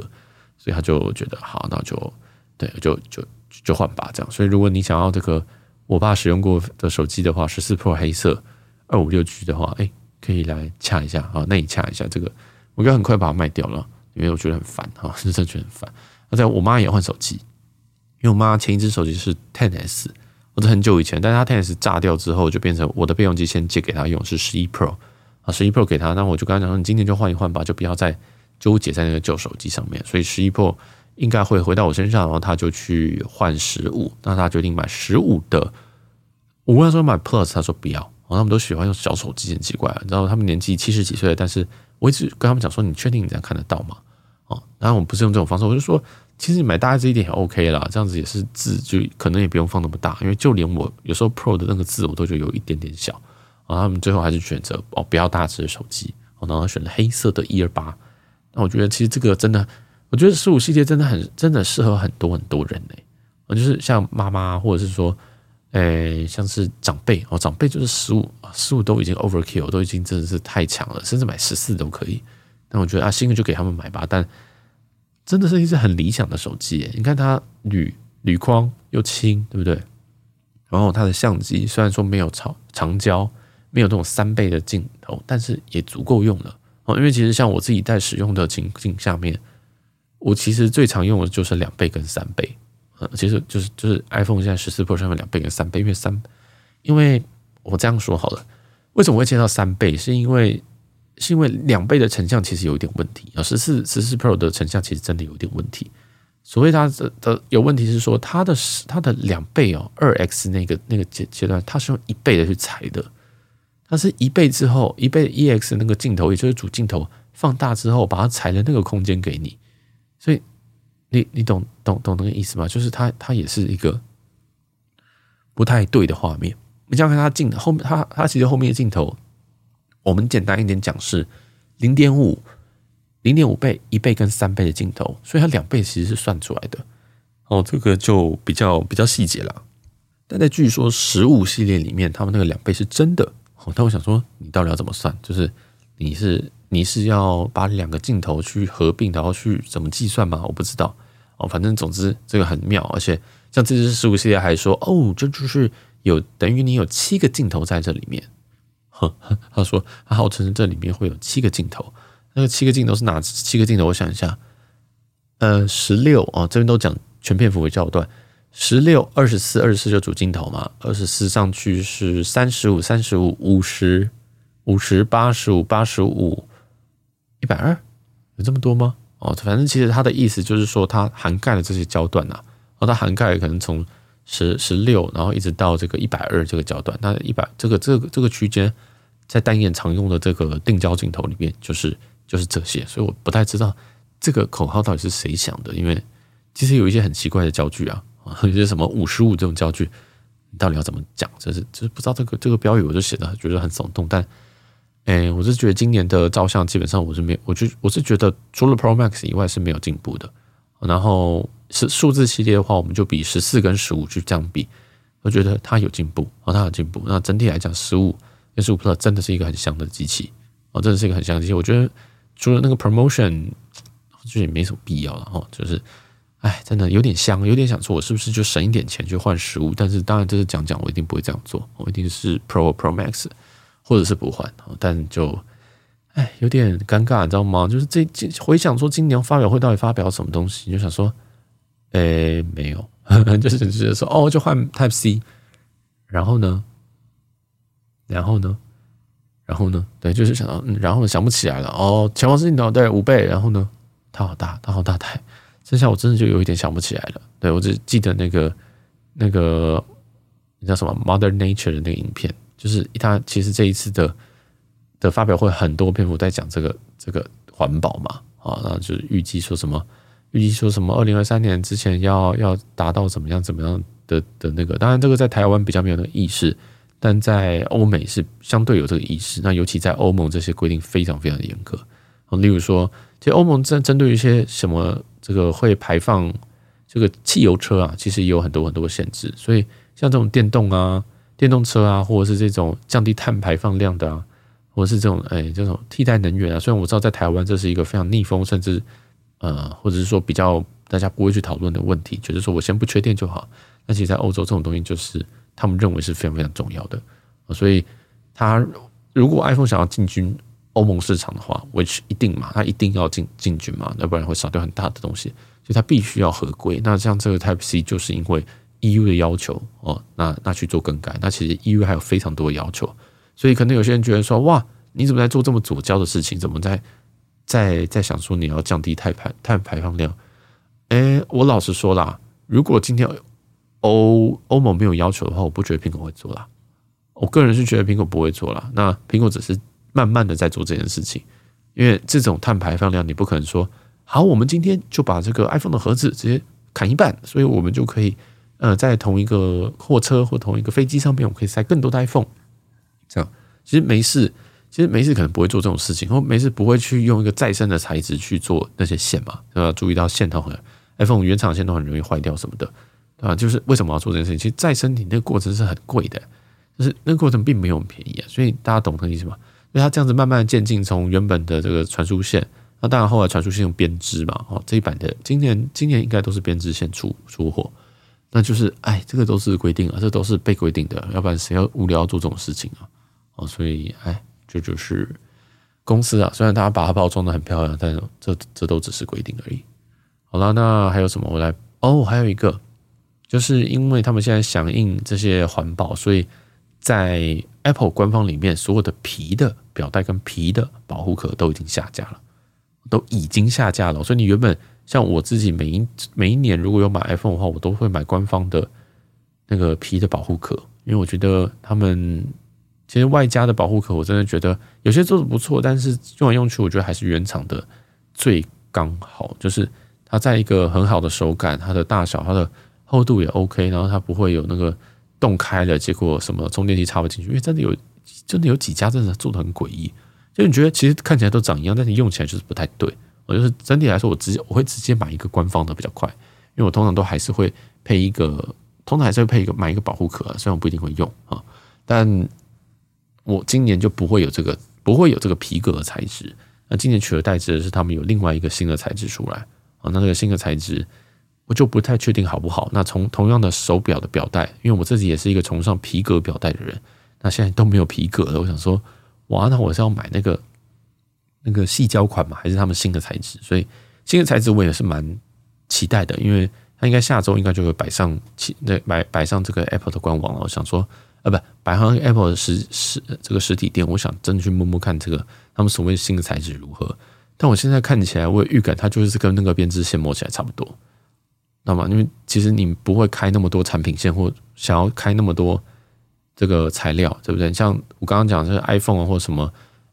所以他就觉得好，那就对，就就就换吧这样。所以如果你想要这个。我爸使用过的手机的话，十四 Pro 黑色二五六 G 的话，哎，可以来掐一下啊。那你掐一下这个，我应该很快把它卖掉了，因为我觉得很烦哈，是 真的觉得很烦。那在我妈也换手机，因为我妈前一只手机是 Ten S，我是很久以前，但是她 Ten S 炸掉之后，就变成我的备用机先借给她用，是十一 Pro 啊，十一 Pro 给她，那我就跟她讲说，你今天就换一换吧，就不要再纠结在那个旧手机上面。所以十一 Pro。应该会回到我身上，然后他就去换十五，那他决定买十五的。我问他说买 Plus，他说不要。然后他们都喜欢用小手机，很奇怪。你知道他们年纪七十几岁，但是我一直跟他们讲说，你确定你这样看得到吗？哦，然后我们不是用这种方式，我就说，其实你买大字一点也 OK 啦，这样子也是字就可能也不用放那么大，因为就连我有时候 Pro 的那个字我都觉得有一点点小。然后他们最后还是选择哦不要大字的手机，然后选了黑色的一二八。那我觉得其实这个真的。我觉得十五系列真的很真的适合很多很多人呢，就是像妈妈或者是说，诶，像是长辈哦，长辈就是十五十五都已经 overkill，都已经真的是太强了，甚至买十四都可以。但我觉得啊，新的就给他们买吧。但真的是一只很理想的手机，你看它铝铝框又轻，对不对？然后它的相机虽然说没有长长焦，没有这种三倍的镜头，但是也足够用了哦。因为其实像我自己在使用的情境下面。我其实最常用的就是两倍跟三倍，呃，其实就是就是 iPhone 现在十四 Pro 上面两倍跟三倍，因为三，因为我这样说好了，为什么会切到三倍？是因为是因为两倍的成像其实有一点问题啊，十四十四 Pro 的成像其实真的有点问题。所谓它的的有问题是说它的它的两倍哦，二 X 那个那个阶阶段，它是用一倍的去裁的，它是一倍之后一倍 EX 那个镜头，也就是主镜头放大之后，把它裁了那个空间给你。所以，你你懂懂懂那个意思吗？就是它它也是一个不太对的画面。你想想看它镜后面，它它其实后面的镜头，我们简单一点讲是零点五零点五倍、一倍跟三倍的镜头，所以它两倍其实是算出来的。哦，这个就比较比较细节了。但在据说十五系列里面，他们那个两倍是真的。哦，但我想说，你到底要怎么算？就是你是。你是要把两个镜头去合并，然后去怎么计算吗？我不知道哦。反正总之这个很妙，而且像这支十五系列还说哦，这就是有等于你有七个镜头在这里面。呵呵，他说他号称这里面会有七个镜头，那个七个镜头是哪七个镜头？我想一下，呃，十六哦，这边都讲全片幅为焦段，十六、二十四、二十四就主镜头嘛，二十四上去是三十五、三十五、五十、五十、八十五、八十五。一百二有这么多吗？哦，反正其实它的意思就是说，它涵盖了这些焦段呐、啊。哦，它涵盖可能从十十六，然后一直到这个一百二这个焦段。那一百这个这个这个区间，在单眼常用的这个定焦镜头里面，就是就是这些。所以我不太知道这个口号到底是谁想的，因为其实有一些很奇怪的焦距啊，有些什么五十五这种焦距，你到底要怎么讲？就是就是不知道这个这个标语，我就写的觉得很耸动，但。哎，我是觉得今年的照相基本上我是没有，我就我是觉得除了 Pro Max 以外是没有进步的。然后是数字系列的话，我们就比十四跟十五去这样比，我觉得它有进步啊，它有进步。那整体来讲，十五跟十五 Plus 真的是一个很香的机器哦，真的是一个很香机器。我觉得除了那个 promotion，就也没什么必要了哈。就是，哎，真的有点香，有点想说，我是不是就省一点钱去换实物？但是当然这是讲讲，我一定不会这样做，我一定是 Pro Pro Max，或者是不换。但就，哎，有点尴尬，你知道吗？就是这回想说今年发表会到底发表什么东西，你就想说，哎，没有，就是直接说哦，就换 Type C，然后呢？然后呢？然后呢？对，就是想到，嗯，然后想不起来了。哦，潜望式镜头对五倍，然后呢？它好大，它好大台。剩下我真的就有一点想不起来了。对，我只记得那个那个叫什么 Mother Nature 的那个影片，就是他其实这一次的的发表会很多篇幅在讲这个这个环保嘛，啊，然后就是预计说什么，预计说什么二零二三年之前要要达到怎么样怎么样的的那个。当然，这个在台湾比较没有那个意识。但在欧美是相对有这个意识，那尤其在欧盟这些规定非常非常的严格。例如说，其实欧盟针针对一些什么这个会排放这个汽油车啊，其实也有很多很多的限制。所以像这种电动啊、电动车啊，或者是这种降低碳排放量的啊，或者是这种哎这种替代能源啊，虽然我知道在台湾这是一个非常逆风，甚至呃，或者是说比较大家不会去讨论的问题，就是说我先不缺电就好。那其实，在欧洲这种东西就是。他们认为是非常非常重要的，所以他如果 iPhone 想要进军欧盟市场的话，which 一定嘛，他一定要进进军嘛，要不然会少掉很大的东西，所以他必须要合规。那像这个 Type C 就是因为 EU 的要求哦，那那去做更改。那其实 EU 还有非常多的要求，所以可能有些人觉得说，哇，你怎么在做这么左胶的事情？怎么在在在想说你要降低碳排碳排放量？哎，我老实说啦，如果今天。欧欧盟没有要求的话，我不觉得苹果会做啦。我个人是觉得苹果不会做啦。那苹果只是慢慢的在做这件事情，因为这种碳排放量，你不可能说好，我们今天就把这个 iPhone 的盒子直接砍一半，所以我们就可以呃，在同一个货车或同一个飞机上面，我们可以塞更多的 iPhone。这样其实没事，其实没事，可能不会做这种事情，或没事不会去用一个再生的材质去做那些线嘛。要注意到线头很 iPhone 原厂线都很容易坏掉什么的。啊，就是为什么要做这件事情？其实再生你那个过程是很贵的，就是那个过程并没有很便宜啊。所以大家懂这个意思吗？所以它这样子慢慢渐进，从原本的这个传输线，那当然后来传输线用编织嘛。哦，这一版的今年今年应该都是编织线出出货，那就是哎，这个都是规定啊，这都是被规定的，要不然谁要无聊做这种事情啊？哦，所以哎，这就，是公司啊，虽然大家把它包装的很漂亮，但是这这都只是规定而已。好了，那还有什么？我来哦，还有一个。就是因为他们现在响应这些环保，所以在 Apple 官方里面，所有的皮的表带跟皮的保护壳都已经下架了，都已经下架了。所以你原本像我自己每一每一年如果有买 iPhone 的话，我都会买官方的那个皮的保护壳，因为我觉得他们其实外加的保护壳，我真的觉得有些做的不错，但是用来用去，我觉得还是原厂的最刚好，就是它在一个很好的手感，它的大小，它的。厚度也 OK，然后它不会有那个洞开了，结果什么充电器插不进去，因为真的有真的有几家真的做的很诡异，就你觉得其实看起来都长一样，但是用起来就是不太对。我就是整体来说，我直接我会直接买一个官方的比较快，因为我通常都还是会配一个，通常还是会配一个买一个保护壳，虽然我不一定会用啊，但我今年就不会有这个不会有这个皮革的材质。那今年取而代之的是他们有另外一个新的材质出来啊，那这个新的材质。我就不太确定好不好。那从同样的手表的表带，因为我自己也是一个崇尚皮革表带的人，那现在都没有皮革了。我想说，哇，那我是要买那个那个矽胶款嘛，还是他们新的材质？所以新的材质我也是蛮期待的，因为它应该下周应该就会摆上那摆摆上这个 Apple 的官网了。我想说，啊，不，摆上 Apple 的实实这个实体店，我想真的去摸摸看这个他们所谓新的材质如何。但我现在看起来，我有预感它就是跟那个编织线摸起来差不多。那么，因为其实你不会开那么多产品线，或想要开那么多这个材料，对不对？像我刚刚讲的，是 iPhone 或什么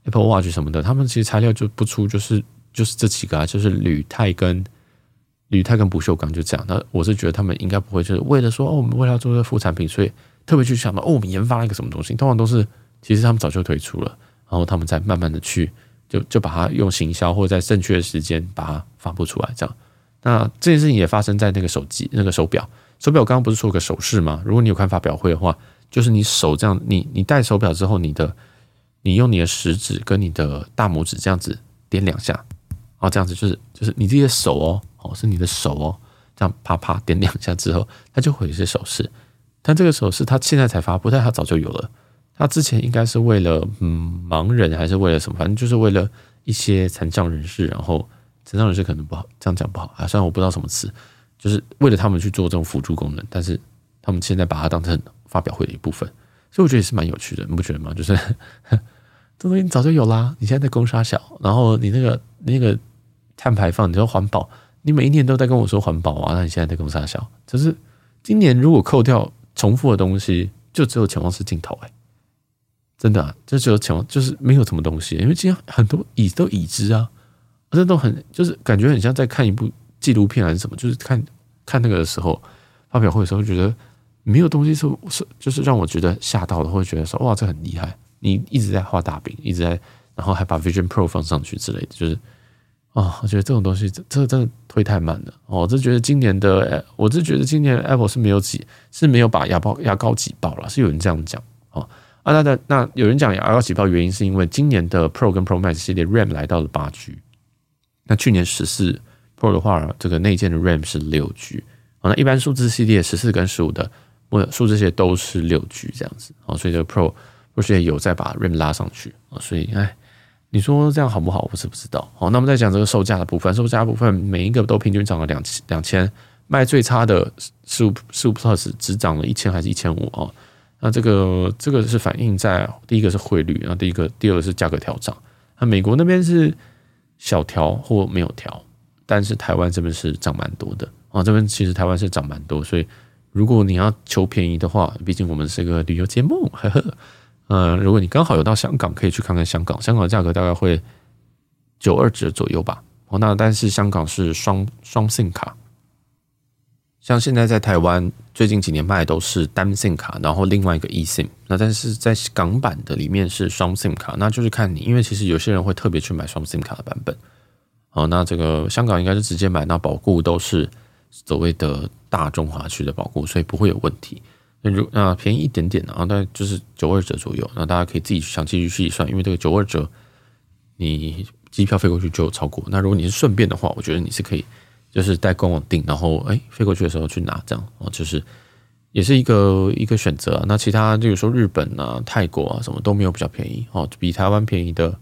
Apple Watch 什么的，他们其实材料就不出，就是就是这几个啊，就是铝、钛跟铝、钛跟不锈钢，就这样。那我是觉得他们应该不会，就是为了说哦，我们为了要做这个副产品，所以特别去想到哦，我们研发了一个什么东西。通常都是其实他们早就推出了，然后他们再慢慢的去就就把它用行销或者在正确的时间把它发布出来，这样。那这件事情也发生在那个手机、那个手表。手表刚刚不是说个手势吗？如果你有看发表会的话，就是你手这样，你你戴手表之后，你的你用你的食指跟你的大拇指这样子点两下，哦，这样子就是就是你自己的手哦，哦，是你的手哦，这样啪啪点两下之后，它就会有一些手势。但这个手势它现在才发布，但它早就有了。它之前应该是为了嗯盲人还是为了什么？反正就是为了一些残障人士，然后残障人士可能不好这样讲不好啊，虽然我不知道什么词，就是为了他们去做这种辅助功能，但是他们现在把它当成发表会的一部分。所以我觉得也是蛮有趣的，你不觉得吗？就是 这东西你早就有啦，你现在在攻杀小，然后你那个那个碳排放，你说环保，你每一年都在跟我说环保啊，那你现在在攻杀小，就是今年如果扣掉重复的东西，就只有潜望式镜头哎、真的啊，就只有潜望，就是没有什么东西，因为今天很多已都已知啊，这都很就是感觉很像在看一部纪录片还是什么，就是看看那个的时候发表会的时候觉得。没有东西是是就是让我觉得吓到的，或者觉得说哇，这很厉害。你一直在画大饼，一直在，然后还把 Vision Pro 放上去之类的，就是啊、我觉得这种东西这这真的推太慢了。哦，我就觉得今年的，我是觉得今年 Apple 是没有挤，是没有把牙膏牙膏挤爆了，是有人这样讲哦。啊，那那那有人讲牙膏挤爆原因是因为今年的 Pro 跟 Pro Max 系列 RAM 来到了八 G，那去年十四 Pro 的话，这个内建的 RAM 是六 G，哦，那一般数字系列十四跟十五的。我数这些都是六 G 这样子啊，所以这个 Pro Pro 也有在把 RAM 拉上去啊，所以哎，你说这样好不好？我是不知道。好，那我们再讲这个售价的部分，售价部分每一个都平均涨了两两千，卖最差的十五十五 Plus 只涨了一千还是一千五啊？那这个这个是反映在第一个是汇率，然后第一个第二个是价格调涨。那美国那边是小调或没有调，但是台湾这边是涨蛮多的啊，这边其实台湾是涨蛮多，所以。如果你要求便宜的话，毕竟我们是个旅游节目，呵呵。呃，如果你刚好有到香港，可以去看看香港。香港的价格大概会九二折左右吧。哦，那但是香港是双双 SIM 卡，像现在在台湾最近几年卖都是单 SIM 卡，然后另外一个 eSIM。那但是在港版的里面是双 SIM 卡，那就是看你，因为其实有些人会特别去买双 SIM 卡的版本。哦，那这个香港应该是直接买，那保固都是。所谓的大中华区的保固，所以不会有问题。那如那便宜一点点啊，大概就是九二折左右。那大家可以自己想继续去计算，因为这个九二折，你机票飞过去就超过。那如果你是顺便的话，我觉得你是可以，就是在官网订，然后哎飞过去的时候去拿，这样哦，就是也是一个一个选择。那其他就比如说日本啊、泰国啊什么都没有比较便宜哦，比台湾便宜的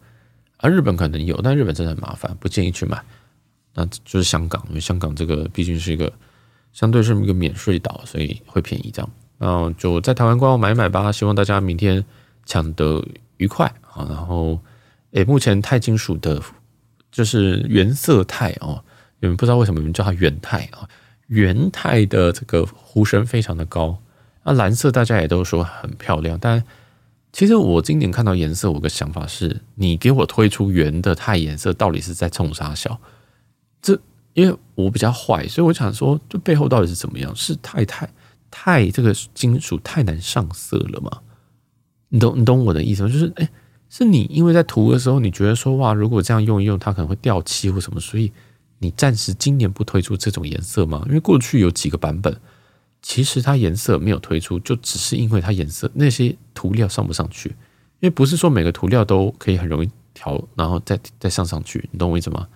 啊，日本可能有，但日本真的很麻烦，不建议去买。那就是香港，因为香港这个毕竟是一个相对是一个免税岛，所以会便宜这样。然后就在台湾官网买买吧，希望大家明天抢得愉快啊！然后，诶，目前钛金属的，就是原色钛哦，你们不知道为什么你们叫它原钛啊？原钛的这个呼声非常的高，那蓝色大家也都说很漂亮，但其实我今年看到颜色，我的想法是，你给我推出原的钛颜色，到底是在冲啥小？这因为我比较坏，所以我想说，这背后到底是怎么样？是太太太这个金属太难上色了吗？你懂你懂我的意思吗？就是哎，是你因为在涂的时候，你觉得说哇，如果这样用一用，它可能会掉漆或什么，所以你暂时今年不推出这种颜色吗？因为过去有几个版本，其实它颜色没有推出，就只是因为它颜色那些涂料上不上去，因为不是说每个涂料都可以很容易调，然后再再上上去，你懂我意思吗？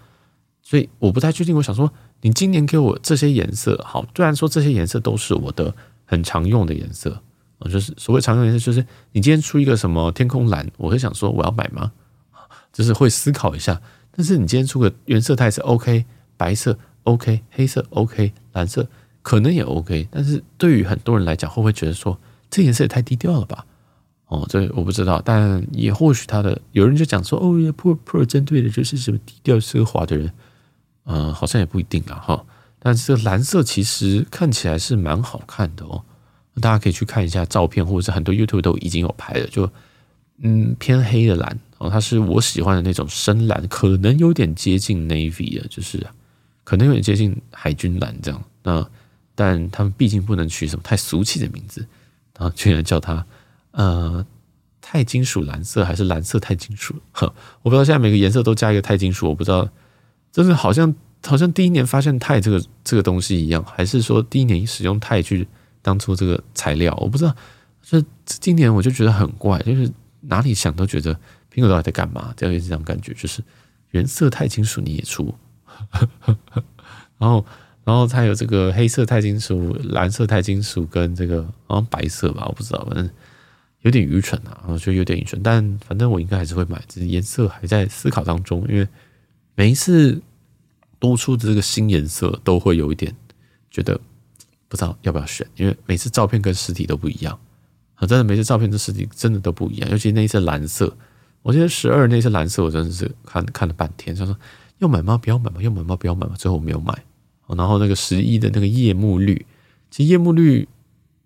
所以我不太确定，我想说，你今年给我这些颜色，好，虽然说这些颜色都是我的很常用的颜色啊，就是所谓常用颜色，就是你今天出一个什么天空蓝，我会想说我要买吗？就是会思考一下。但是你今天出个原色它是 OK，白色 OK，黑色 OK，蓝色可能也 OK，但是对于很多人来讲，会不会觉得说这颜色也太低调了吧？哦，这我不知道，但也或许他的有人就讲说，哦，Pro Pro 针对的就是什么低调奢华的人。嗯，好像也不一定啊哈。但是这个蓝色其实看起来是蛮好看的哦，大家可以去看一下照片，或者是很多 YouTube 都已经有拍了，就嗯偏黑的蓝哦，它是我喜欢的那种深蓝，可能有点接近 Navy 的，就是可能有点接近海军蓝这样。那但他们毕竟不能取什么太俗气的名字，然后居然叫它呃钛金属蓝色还是蓝色钛金属？呵，我不知道现在每个颜色都加一个钛金属，我不知道。就是好像好像第一年发现钛这个这个东西一样，还是说第一年使用钛去当初这个材料，我不知道。就今年我就觉得很怪，就是哪里想都觉得苹果到底在干嘛？这样这种感觉，就是原色钛金属你也出，然后然后它有这个黑色钛金属、蓝色钛金属跟这个好像白色吧，我不知道，反正有点愚蠢啊，我觉得有点愚蠢，但反正我应该还是会买，只是颜色还在思考当中，因为每一次多出的这个新颜色都会有一点觉得不知道要不要选，因为每次照片跟实体都不一样啊。真的每次照片跟实体真的都不一样，尤其那一次蓝色，我记得十二那次蓝色，我真的是看看了半天，他说要买吗？不要买吗？要买吗？不要买吗？最后我没有买。然后那个十一的那个夜幕绿，其实夜幕绿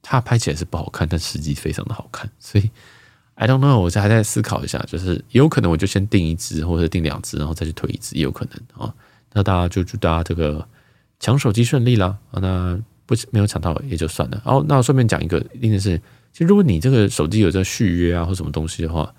它拍起来是不好看，但实际非常的好看。所以 I don't know，我还在思考一下，就是有可能我就先订一只，或者订两只，然后再去推一只，也有可能啊。那大家就祝大家这个抢手机顺利啦。那不没有抢到也就算了。然后那顺便讲一个另一件事情。其实，如果你这个手机有在续约啊，或什么东西的话，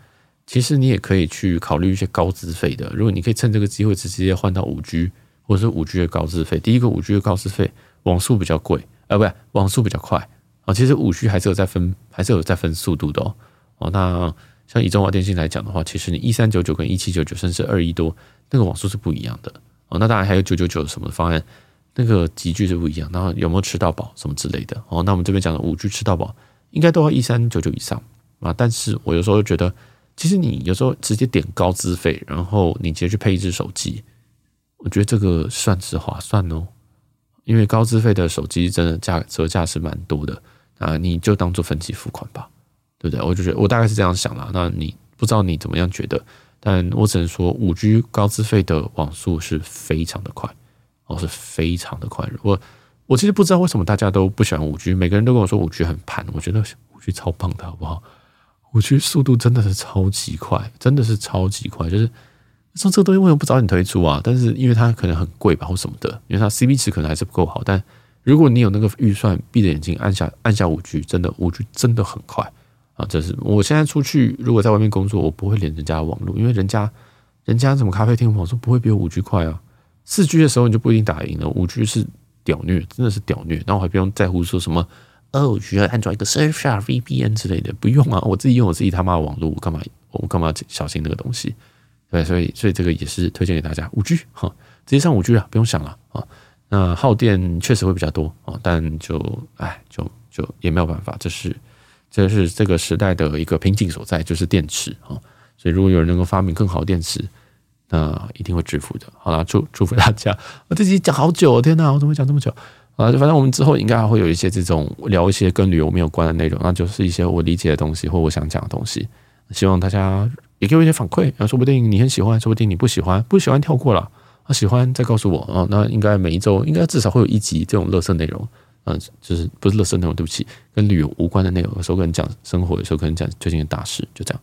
其实你也可以去考虑一些高资费的。如果你可以趁这个机会直接换到五 G，或者是五 G 的高资费。第一个五 G 的高资费，网速比较贵，啊，不对，网速比较快啊。其实五 G 还是有在分，还是有在分速度的哦。哦，那像以中华电信来讲的话，其实你一三九九跟一七九九，甚至二一多，那个网速是不一样的哦。那当然还有九九九什么方案，那个集聚是不一样。然后有没有吃到饱什么之类的哦？那我们这边讲的五 G 吃到饱。应该都要一三九九以上啊，但是我有时候觉得，其实你有时候直接点高资费，然后你直接去配一支手机，我觉得这个算是划算哦。因为高资费的手机真的价折价是蛮多的啊，你就当做分期付款吧，对不对？我就觉得我大概是这样想啦。那你不知道你怎么样觉得？但我只能说，五 G 高资费的网速是非常的快哦，是非常的快。我。我其实不知道为什么大家都不喜欢五 G，每个人都跟我说五 G 很盘，我觉得五 G 超棒的，好不好？五 G 速度真的是超级快，真的是超级快。就是说这个东西为什么不早点推出啊？但是因为它可能很贵吧，或什么的，因为它 CP 值可能还是不够好。但如果你有那个预算，闭着眼睛按下按下五 G，真的五 G 真的很快啊！这是我现在出去，如果在外面工作，我不会连人家的网络，因为人家人家什么咖啡厅网速不会比我五 G 快啊。四 G 的时候你就不一定打赢了，五 G 是。屌虐，真的是屌虐，然后我还不用在乎说什么哦，需要安装一个 Surfshark VPN 之类的，不用啊，我自己用我自己他妈的网络，我干嘛我干嘛小心那个东西？对，所以所以这个也是推荐给大家，五 G 哈，直接上五 G 啊，不用想了啊。那耗电确实会比较多啊，但就哎，就就也没有办法，这是这是这个时代的一个瓶颈所在，就是电池啊。所以如果有人能够发明更好的电池。那一定会致富的。好啦，祝 祝福大家！我这集讲好久，天哪，我怎么会讲这么久啊？反正我们之后应该还会有一些这种聊一些跟旅游没有关的内容，那就是一些我理解的东西或我想讲的东西。希望大家也给我一些反馈啊，说不定你很喜欢，说不定你不喜欢，不喜欢跳过了啊，喜欢再告诉我啊。那应该每一周应该至少会有一集这种乐色内容，嗯，就是不是乐色内容，对不起，跟旅游无关的内容。有时候可能讲生活，有时候可能讲最近的大事，就这样。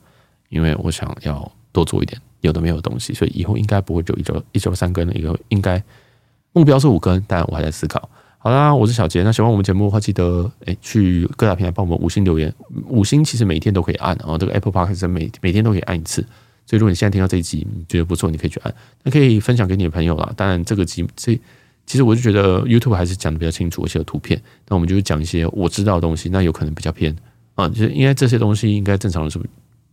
因为我想要多做一点。有的没有的东西，所以以后应该不会就一周一周三更的一个，应该目标是五更，但我还在思考。好啦，我是小杰，那喜欢我们节目的话，记得诶去各大平台帮我们五星留言，五星其实每天都可以按，然后这个 Apple Podcast 每每天都可以按一次。所以如果你现在听到这一集你觉得不错，你可以去按，那可以分享给你的朋友啦。当然这个集这其实我就觉得 YouTube 还是讲的比较清楚，而且有图片，那我们就讲一些我知道的东西，那有可能比较偏啊，就是应该这些东西应该正常的是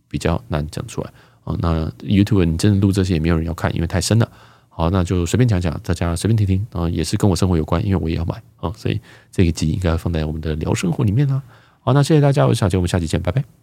比较难讲出来。哦，那 YouTube 你真的录这些也没有人要看，因为太深了。好，那就随便讲讲，大家随便听听啊，也是跟我生活有关，因为我也要买啊，所以这一集应该放在我们的聊生活里面啦。好，那谢谢大家，我是小杰，我们下期见，拜拜。